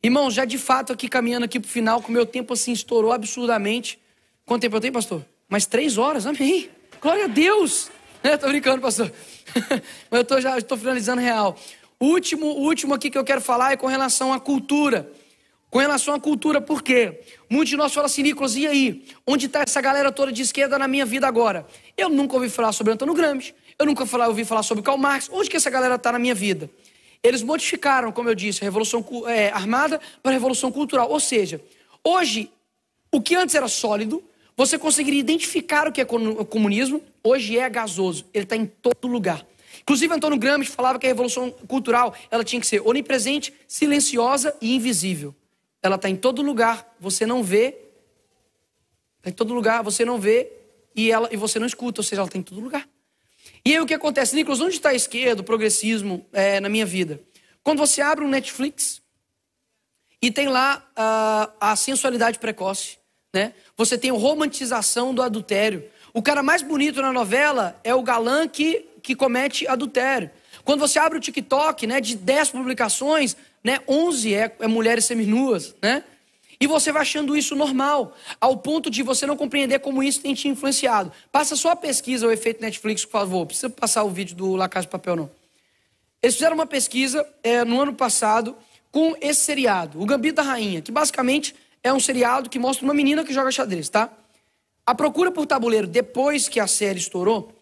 Irmãos, já de fato aqui caminhando aqui para o final, com o meu tempo assim estourou absurdamente. Quanto tempo eu tenho, pastor? Mais três horas, amém. Glória a Deus. É, tô brincando, pastor. Mas eu tô, já estou finalizando real. O último, o último aqui que eu quero falar é com relação à cultura. Com relação à cultura, por quê? Muitos de nós falam assim, Nicolas, e aí? Onde está essa galera toda de esquerda na minha vida agora? Eu nunca ouvi falar sobre Antônio Gramsci, eu nunca ouvi falar sobre Karl Marx. Onde que essa galera está na minha vida? Eles modificaram, como eu disse, a Revolução é, Armada para a Revolução Cultural. Ou seja, hoje, o que antes era sólido, você conseguiria identificar o que é comunismo, hoje é gasoso, ele está em todo lugar. Inclusive, Antônio Gramsci falava que a revolução cultural ela tinha que ser onipresente, silenciosa e invisível. Ela está em todo lugar, você não vê, está em todo lugar, você não vê e, ela, e você não escuta, ou seja, ela está em todo lugar. E aí o que acontece? Nicolas, onde está a esquerda, o progressismo é, na minha vida? Quando você abre um Netflix e tem lá a, a sensualidade precoce, né? Você tem a romantização do adultério. O cara mais bonito na novela é o galã que, que comete adultério. Quando você abre o TikTok, né, de 10 publicações, né, 11 é, é mulheres seminuas, né? E você vai achando isso normal, ao ponto de você não compreender como isso tem te influenciado. Passa só a pesquisa, o efeito Netflix, por favor. Precisa passar o vídeo do La Casa de Papel, não. Eles fizeram uma pesquisa é, no ano passado com esse seriado, O Gambito da Rainha, que basicamente é um seriado que mostra uma menina que joga xadrez, tá? A procura por tabuleiro depois que a série estourou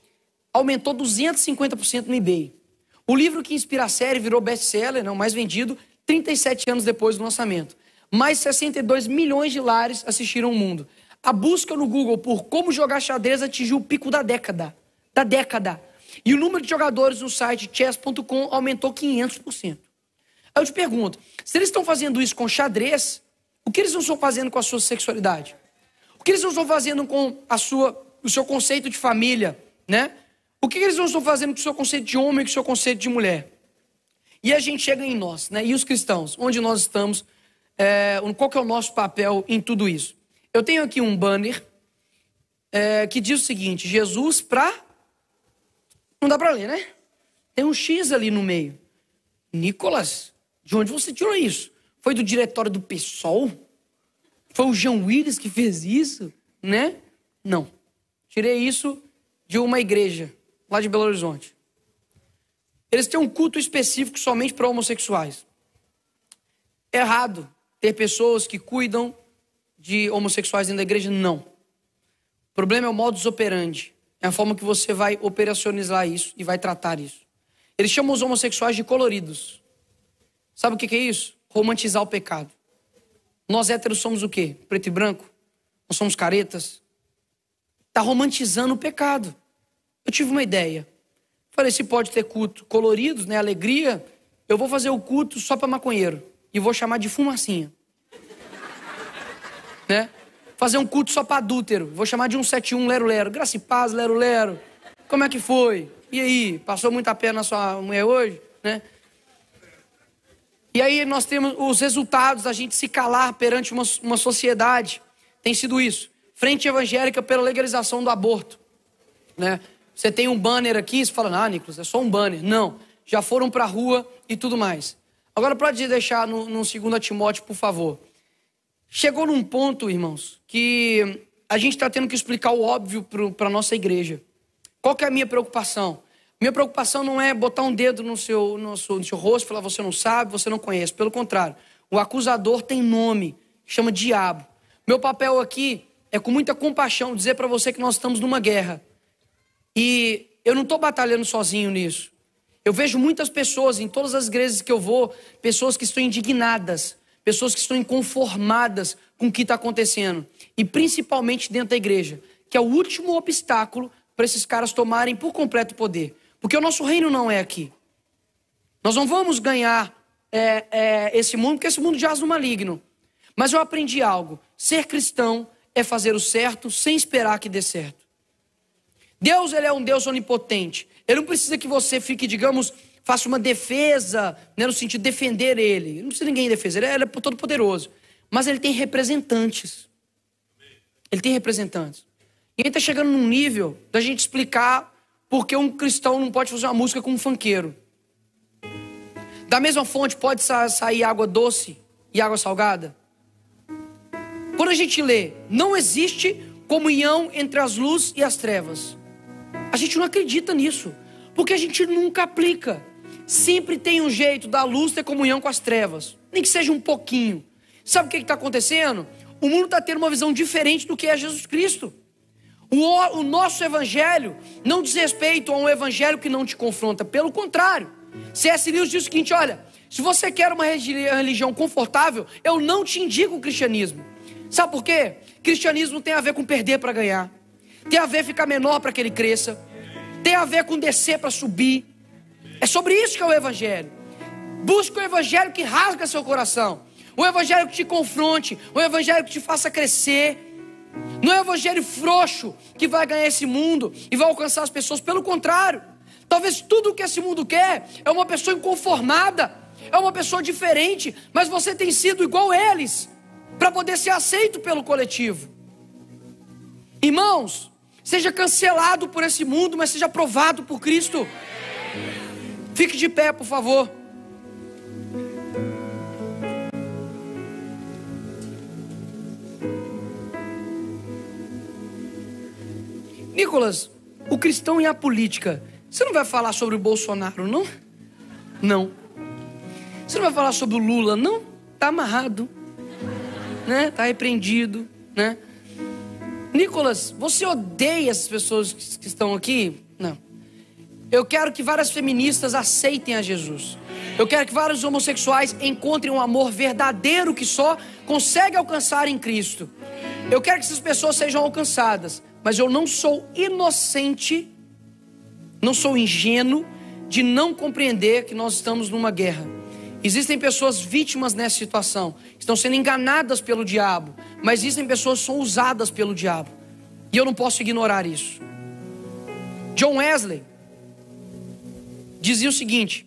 aumentou 250% no eBay. O livro que inspira a série virou best-seller, né, o mais vendido, 37 anos depois do lançamento. Mais 62 milhões de lares assistiram o mundo. A busca no Google por como jogar xadrez atingiu o pico da década. Da década. E o número de jogadores no site chess.com aumentou 500%. Aí eu te pergunto, se eles estão fazendo isso com xadrez, o que eles não estão fazendo com a sua sexualidade? O que eles não estão fazendo com a sua, o seu conceito de família, né? O que eles não estão fazendo com o seu conceito de homem e com o seu conceito de mulher? E a gente chega em nós, né? E os cristãos, onde nós estamos, é, qual que é o nosso papel em tudo isso? Eu tenho aqui um banner é, que diz o seguinte: Jesus para. Não dá para ler, né? Tem um X ali no meio. Nicolas, de onde você tirou isso? Foi do diretório do PSOL? Foi o João Willis que fez isso? Né? Não. Tirei isso de uma igreja, lá de Belo Horizonte. Eles têm um culto específico somente para homossexuais. É errado ter pessoas que cuidam de homossexuais dentro da igreja? Não. O problema é o modus operandi. É a forma que você vai operacionalizar isso e vai tratar isso. Eles chamam os homossexuais de coloridos. Sabe o que é isso? romantizar o pecado. Nós héteros somos o quê? Preto e branco? Nós somos caretas? Está romantizando o pecado. Eu tive uma ideia. Falei, se pode ter culto coloridos, né? Alegria, eu vou fazer o culto só para maconheiro. E vou chamar de fumacinha. né? Fazer um culto só para adúltero. Vou chamar de 171 Lero Lero. Graça e paz, Lero Lero. Como é que foi? E aí, passou muita pena na sua mulher hoje? Né? E aí nós temos os resultados da gente se calar perante uma, uma sociedade. Tem sido isso. Frente evangélica pela legalização do aborto. Né? Você tem um banner aqui, você fala, ah, Nicolas, é só um banner. Não, já foram para a rua e tudo mais. Agora, para deixar no, no segundo Timóteo, por favor. Chegou num ponto, irmãos, que a gente está tendo que explicar o óbvio para a nossa igreja. Qual que é a minha preocupação? Minha preocupação não é botar um dedo no seu, no seu, no seu rosto e falar você não sabe, você não conhece. Pelo contrário, o acusador tem nome, chama diabo. Meu papel aqui é com muita compaixão dizer para você que nós estamos numa guerra. E eu não estou batalhando sozinho nisso. Eu vejo muitas pessoas em todas as igrejas que eu vou, pessoas que estão indignadas, pessoas que estão inconformadas com o que está acontecendo. E principalmente dentro da igreja, que é o último obstáculo para esses caras tomarem por completo o poder. Porque o nosso reino não é aqui. Nós não vamos ganhar é, é, esse mundo, porque esse mundo jaz no maligno. Mas eu aprendi algo: ser cristão é fazer o certo sem esperar que dê certo. Deus ele é um Deus onipotente. Ele não precisa que você fique, digamos, faça uma defesa, né, no sentido de defender ele. Não precisa ninguém defender, ele é todo poderoso. Mas ele tem representantes. Ele tem representantes. E ele está chegando num nível da gente explicar porque um cristão não pode fazer uma música com um funkeiro. Da mesma fonte pode sair água doce e água salgada? Quando a gente lê, não existe comunhão entre as luzes e as trevas. A gente não acredita nisso, porque a gente nunca aplica. Sempre tem um jeito da luz ter comunhão com as trevas, nem que seja um pouquinho. Sabe o que está acontecendo? O mundo está tendo uma visão diferente do que é Jesus Cristo. O, o nosso evangelho não diz respeito a um evangelho que não te confronta, pelo contrário. C.S. Lewis diz o seguinte: olha, se você quer uma religião confortável, eu não te indico o cristianismo. Sabe por quê? Cristianismo tem a ver com perder para ganhar. Tem a ver ficar menor para que ele cresça, tem a ver com descer para subir. É sobre isso que é o Evangelho. Busca o Evangelho que rasga seu coração, o Evangelho que te confronte, o Evangelho que te faça crescer. Não é o Evangelho frouxo que vai ganhar esse mundo e vai alcançar as pessoas, pelo contrário. Talvez tudo o que esse mundo quer é uma pessoa inconformada, é uma pessoa diferente, mas você tem sido igual eles, para poder ser aceito pelo coletivo. Irmãos, seja cancelado por esse mundo, mas seja aprovado por Cristo. Fique de pé, por favor. Nicolas, o cristão e a política. Você não vai falar sobre o Bolsonaro, não? Não. Você não vai falar sobre o Lula, não? Tá amarrado, né? Tá repreendido, né? Nicolas, você odeia essas pessoas que estão aqui? Não. Eu quero que várias feministas aceitem a Jesus. Eu quero que vários homossexuais encontrem um amor verdadeiro que só consegue alcançar em Cristo. Eu quero que essas pessoas sejam alcançadas, mas eu não sou inocente, não sou ingênuo de não compreender que nós estamos numa guerra. Existem pessoas vítimas nessa situação, estão sendo enganadas pelo diabo, mas existem pessoas que são usadas pelo diabo. E eu não posso ignorar isso. John Wesley dizia o seguinte: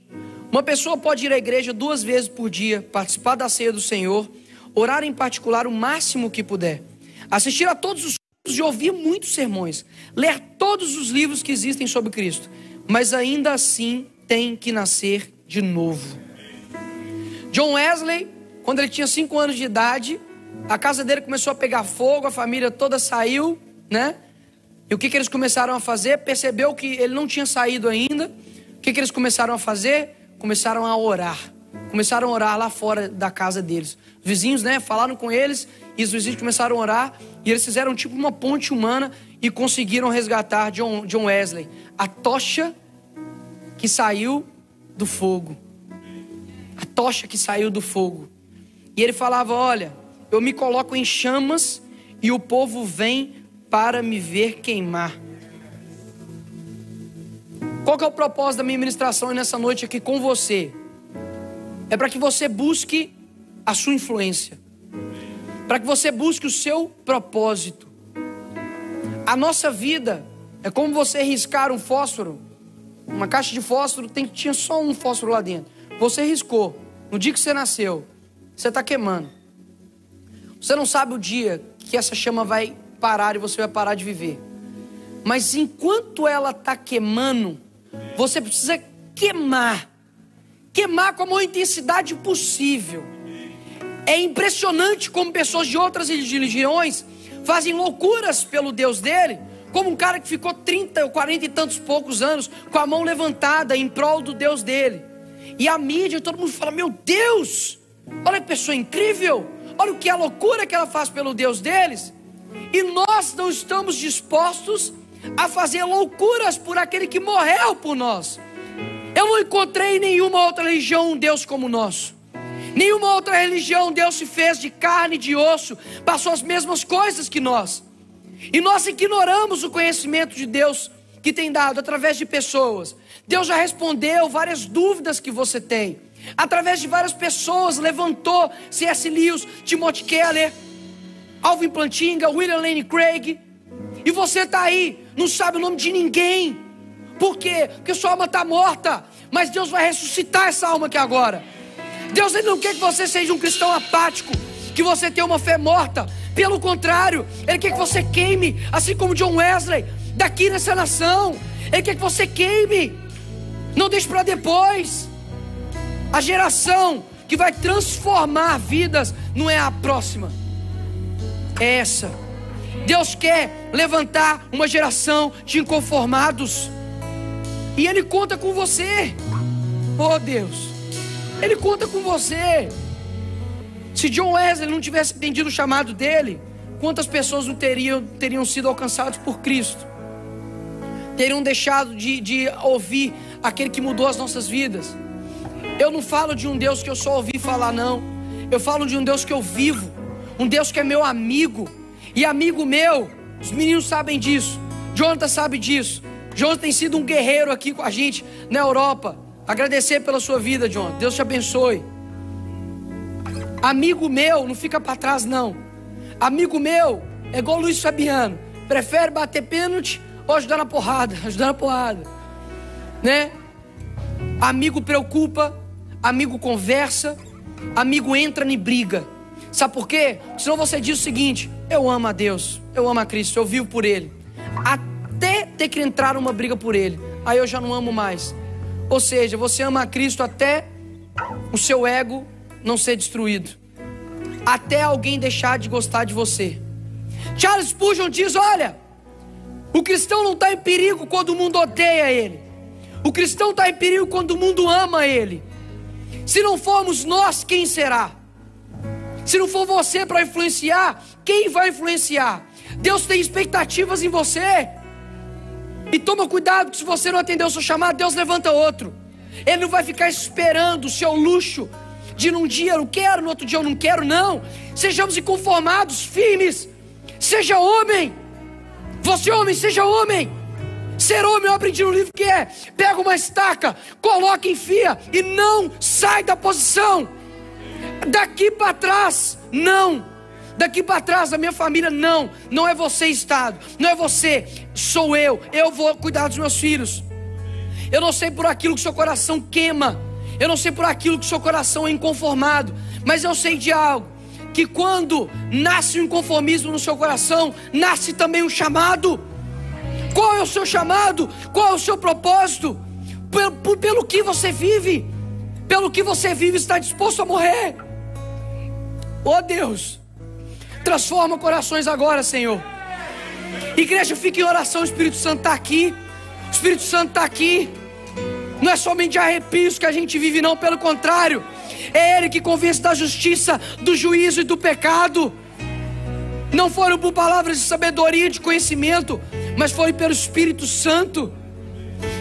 uma pessoa pode ir à igreja duas vezes por dia, participar da ceia do Senhor, orar em particular o máximo que puder, assistir a todos os cultos e ouvir muitos sermões, ler todos os livros que existem sobre Cristo, mas ainda assim tem que nascer de novo. John Wesley, quando ele tinha cinco anos de idade, a casa dele começou a pegar fogo, a família toda saiu, né? E o que, que eles começaram a fazer? Percebeu que ele não tinha saído ainda. O que, que eles começaram a fazer? Começaram a orar. Começaram a orar lá fora da casa deles. Os vizinhos, né, falaram com eles e os vizinhos começaram a orar e eles fizeram tipo uma ponte humana e conseguiram resgatar John, John Wesley, a tocha que saiu do fogo. A tocha que saiu do fogo. E ele falava: Olha, eu me coloco em chamas e o povo vem para me ver queimar. Qual que é o propósito da minha ministração nessa noite aqui com você? É para que você busque a sua influência, para que você busque o seu propósito. A nossa vida é como você riscar um fósforo, uma caixa de fósforo tem, tinha só um fósforo lá dentro. Você riscou, no dia que você nasceu, você está queimando. Você não sabe o dia que essa chama vai parar e você vai parar de viver. Mas enquanto ela está queimando, você precisa queimar. Queimar com a maior intensidade possível. É impressionante como pessoas de outras religiões fazem loucuras pelo Deus dele, como um cara que ficou 30 ou 40 e tantos poucos anos com a mão levantada em prol do Deus dele. E a mídia, todo mundo fala: Meu Deus, olha que pessoa incrível, olha o que a loucura que ela faz pelo Deus deles. E nós não estamos dispostos a fazer loucuras por aquele que morreu por nós. Eu não encontrei em nenhuma outra religião um Deus como o nosso. Nenhuma outra religião Deus se fez de carne e de osso, passou as mesmas coisas que nós. E nós ignoramos o conhecimento de Deus que tem dado através de pessoas. Deus já respondeu várias dúvidas que você tem. Através de várias pessoas levantou C.S. Lewis, Timothy Keller, Alvin Plantinga, William Lane Craig. E você está aí, não sabe o nome de ninguém. Por quê? Porque sua alma está morta. Mas Deus vai ressuscitar essa alma aqui agora. Deus ele não quer que você seja um cristão apático, que você tenha uma fé morta. Pelo contrário, Ele quer que você queime, assim como John Wesley, daqui nessa nação. Ele quer que você queime. Não deixe para depois. A geração que vai transformar vidas não é a próxima é essa. Deus quer levantar uma geração de inconformados. E Ele conta com você. Oh Deus, Ele conta com você. Se John Wesley não tivesse entendido o chamado dele, quantas pessoas não teriam, teriam sido alcançadas por Cristo? Teriam deixado de, de ouvir aquele que mudou as nossas vidas. Eu não falo de um Deus que eu só ouvi falar, não. Eu falo de um Deus que eu vivo um Deus que é meu amigo. E amigo meu, os meninos sabem disso. Jonathan sabe disso. Jonathan tem sido um guerreiro aqui com a gente na Europa. Agradecer pela sua vida, Jonathan. Deus te abençoe. Amigo meu, não fica para trás, não. Amigo meu é igual Luiz Fabiano. Prefere bater pênalti ou ajudar na porrada? Ajudar na porrada. Né? Amigo preocupa, amigo conversa, amigo entra em briga. Sabe por quê? Senão você diz o seguinte: eu amo a Deus, eu amo a Cristo, eu vivo por Ele. Até ter que entrar numa briga por Ele, aí eu já não amo mais. Ou seja, você ama a Cristo até o seu ego não ser destruído, até alguém deixar de gostar de você. Charles Spurgeon diz: olha, o cristão não está em perigo quando o mundo odeia ele. O cristão está em perigo quando o mundo ama ele. Se não formos nós, quem será? Se não for você para influenciar, quem vai influenciar? Deus tem expectativas em você. E toma cuidado que se você não atender o seu chamado, Deus levanta outro. Ele não vai ficar esperando o seu luxo de num dia eu quero, no outro dia eu não quero, não. Sejamos inconformados, firmes. Seja homem. Você homem, seja homem. Ser homem, eu aprendi no livro que é: pega uma estaca, coloca, enfia e não sai da posição. Daqui para trás, não. Daqui para trás, a minha família, não. Não é você, Estado. Não é você. Sou eu. Eu vou cuidar dos meus filhos. Eu não sei por aquilo que seu coração queima. Eu não sei por aquilo que seu coração é inconformado. Mas eu sei de algo. Que quando nasce o inconformismo no seu coração, nasce também um chamado. Qual é o seu chamado? Qual é o seu propósito? Pelo, pelo que você vive, pelo que você vive, está disposto a morrer. Oh Deus, transforma corações agora, Senhor. Igreja, fique em oração, o Espírito Santo está aqui. O Espírito Santo está aqui. Não é somente arrepios que a gente vive, não, pelo contrário. É Ele que convence da justiça, do juízo e do pecado. Não foram por palavras de sabedoria, de conhecimento, mas foi pelo Espírito Santo.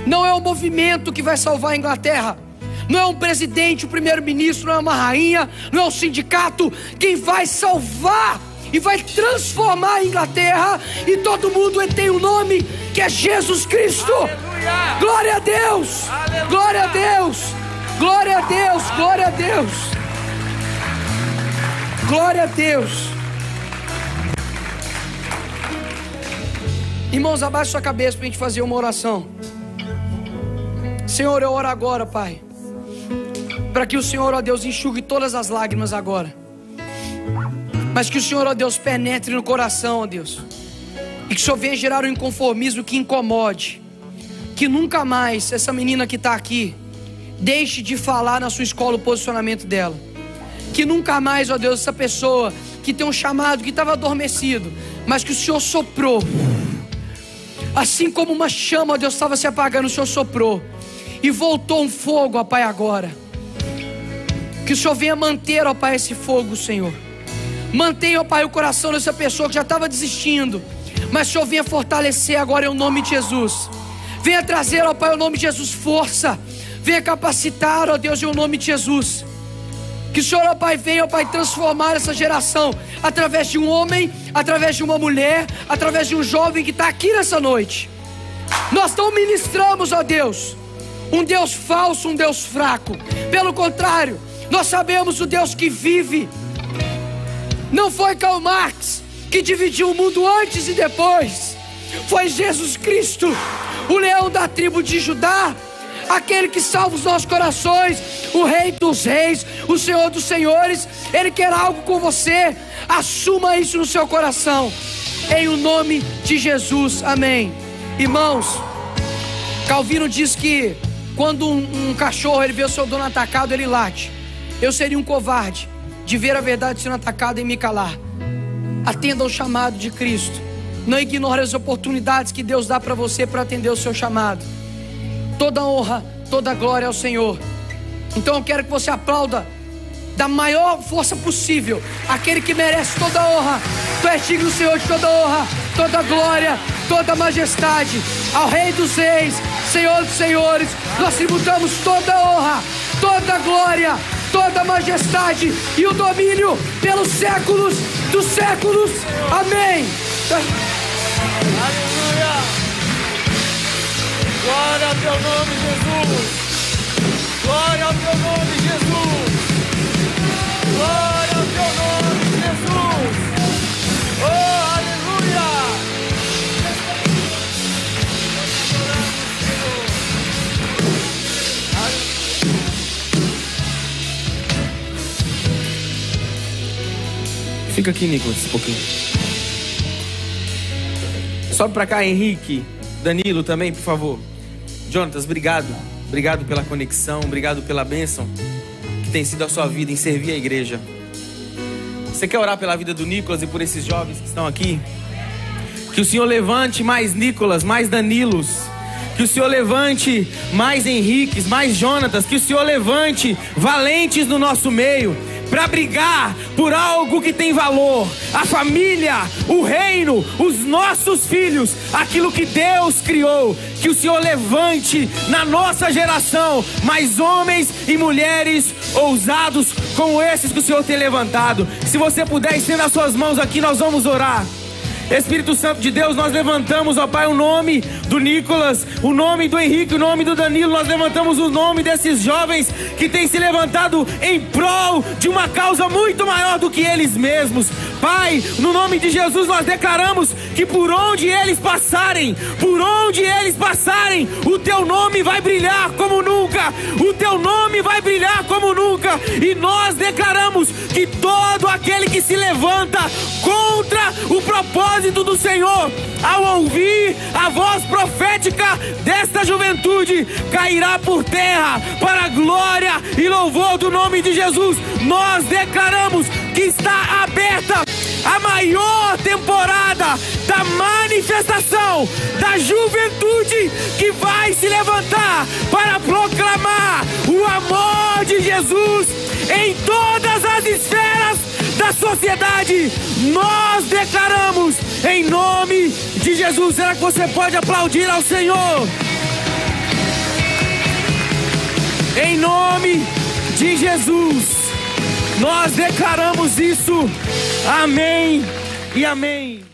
Não é o movimento que vai salvar a Inglaterra. Não é um presidente, o um primeiro-ministro, não é uma rainha, não é um sindicato. Quem vai salvar e vai transformar a Inglaterra e todo mundo tem um nome que é Jesus Cristo. Aleluia. Glória a Deus! Aleluia. Glória a Deus! Glória a Deus! Glória a Deus! Glória a Deus! Irmãos, abaixe sua cabeça para a gente fazer uma oração. Senhor, eu oro agora, Pai. Para que o Senhor, ó Deus, enxugue todas as lágrimas agora. Mas que o Senhor, ó Deus, penetre no coração, ó Deus. E que o Senhor venha gerar um inconformismo que incomode. Que nunca mais essa menina que está aqui deixe de falar na sua escola o posicionamento dela. Que nunca mais, ó Deus, essa pessoa que tem um chamado que estava adormecido, mas que o Senhor soprou. Assim como uma chama, Deus, estava se apagando, o Senhor soprou. E voltou um fogo, ó Pai, agora. Que o Senhor venha manter, ó Pai, esse fogo, Senhor. Mantenha, ó Pai, o coração dessa pessoa que já estava desistindo. Mas o Senhor venha fortalecer agora em nome de Jesus. Venha trazer, ó Pai, em nome de Jesus, força. Venha capacitar, ó Deus, em nome de Jesus. Que o Senhor, ó Pai, venha, ó Pai, transformar essa geração através de um homem, através de uma mulher, através de um jovem que está aqui nessa noite. Nós não ministramos, ó Deus, um Deus falso, um Deus fraco. Pelo contrário, nós sabemos o Deus que vive. Não foi Karl Marx que dividiu o mundo antes e depois. Foi Jesus Cristo, o leão da tribo de Judá, aquele que salva os nossos corações, o Rei dos Reis, o Senhor dos Senhores. Ele quer algo com você. Assuma isso no seu coração. Em o nome de Jesus. Amém. Irmãos, Calvino diz que quando um, um cachorro ele vê o seu dono atacado, ele late. Eu seria um covarde de ver a verdade sendo atacada e me calar. Atenda ao chamado de Cristo. Não ignore as oportunidades que Deus dá para você para atender o seu chamado. Toda honra, toda glória ao Senhor. Então eu quero que você aplauda da maior força possível aquele que merece toda honra. Tu és digno, Senhor, de toda honra, toda glória, toda majestade. Ao Rei dos Reis, Senhor dos Senhores, nós tributamos toda honra, toda glória, toda majestade e o domínio pelos séculos dos séculos. Amém. Glória ao teu nome, Jesus. Glória ao teu nome, Jesus. Glória ao teu nome, Jesus. Oh, aleluia. Fica aqui, Nicolas, um pouquinho. Sobe pra cá, Henrique. Danilo também, por favor. Jonatas, obrigado. Obrigado pela conexão, obrigado pela bênção que tem sido a sua vida em servir a igreja. Você quer orar pela vida do Nicolas e por esses jovens que estão aqui? Que o Senhor levante mais Nicolas, mais Danilos. Que o Senhor levante mais Henriques, mais Jonatas. Que o Senhor levante valentes no nosso meio para brigar por algo que tem valor. A família, o reino, os nossos filhos, aquilo que Deus criou. Que o Senhor levante na nossa geração mais homens e mulheres ousados como esses que o Senhor tem levantado. Se você puder estender as suas mãos aqui, nós vamos orar. Espírito Santo de Deus, nós levantamos, ó Pai, o nome do Nicolas, o nome do Henrique, o nome do Danilo, nós levantamos o nome desses jovens que têm se levantado em prol de uma causa muito maior do que eles mesmos. Pai, no nome de Jesus, nós declaramos que por onde eles passarem, por onde eles passarem, o teu nome vai brilhar como nunca, o teu nome vai brilhar como nunca, e nós declaramos que todo aquele que se levanta contra o propósito do Senhor, ao ouvir a voz profética desta juventude, cairá por terra para a glória e louvor do nome de Jesus. Nós declaramos que está aberta a maior temporada da manifestação da juventude que vai se levantar para proclamar o amor de Jesus em todas as esferas da sociedade. Nós declaramos em nome de Jesus. Será que você pode aplaudir ao Senhor? Em nome de Jesus. Nós declaramos isso. Amém e amém.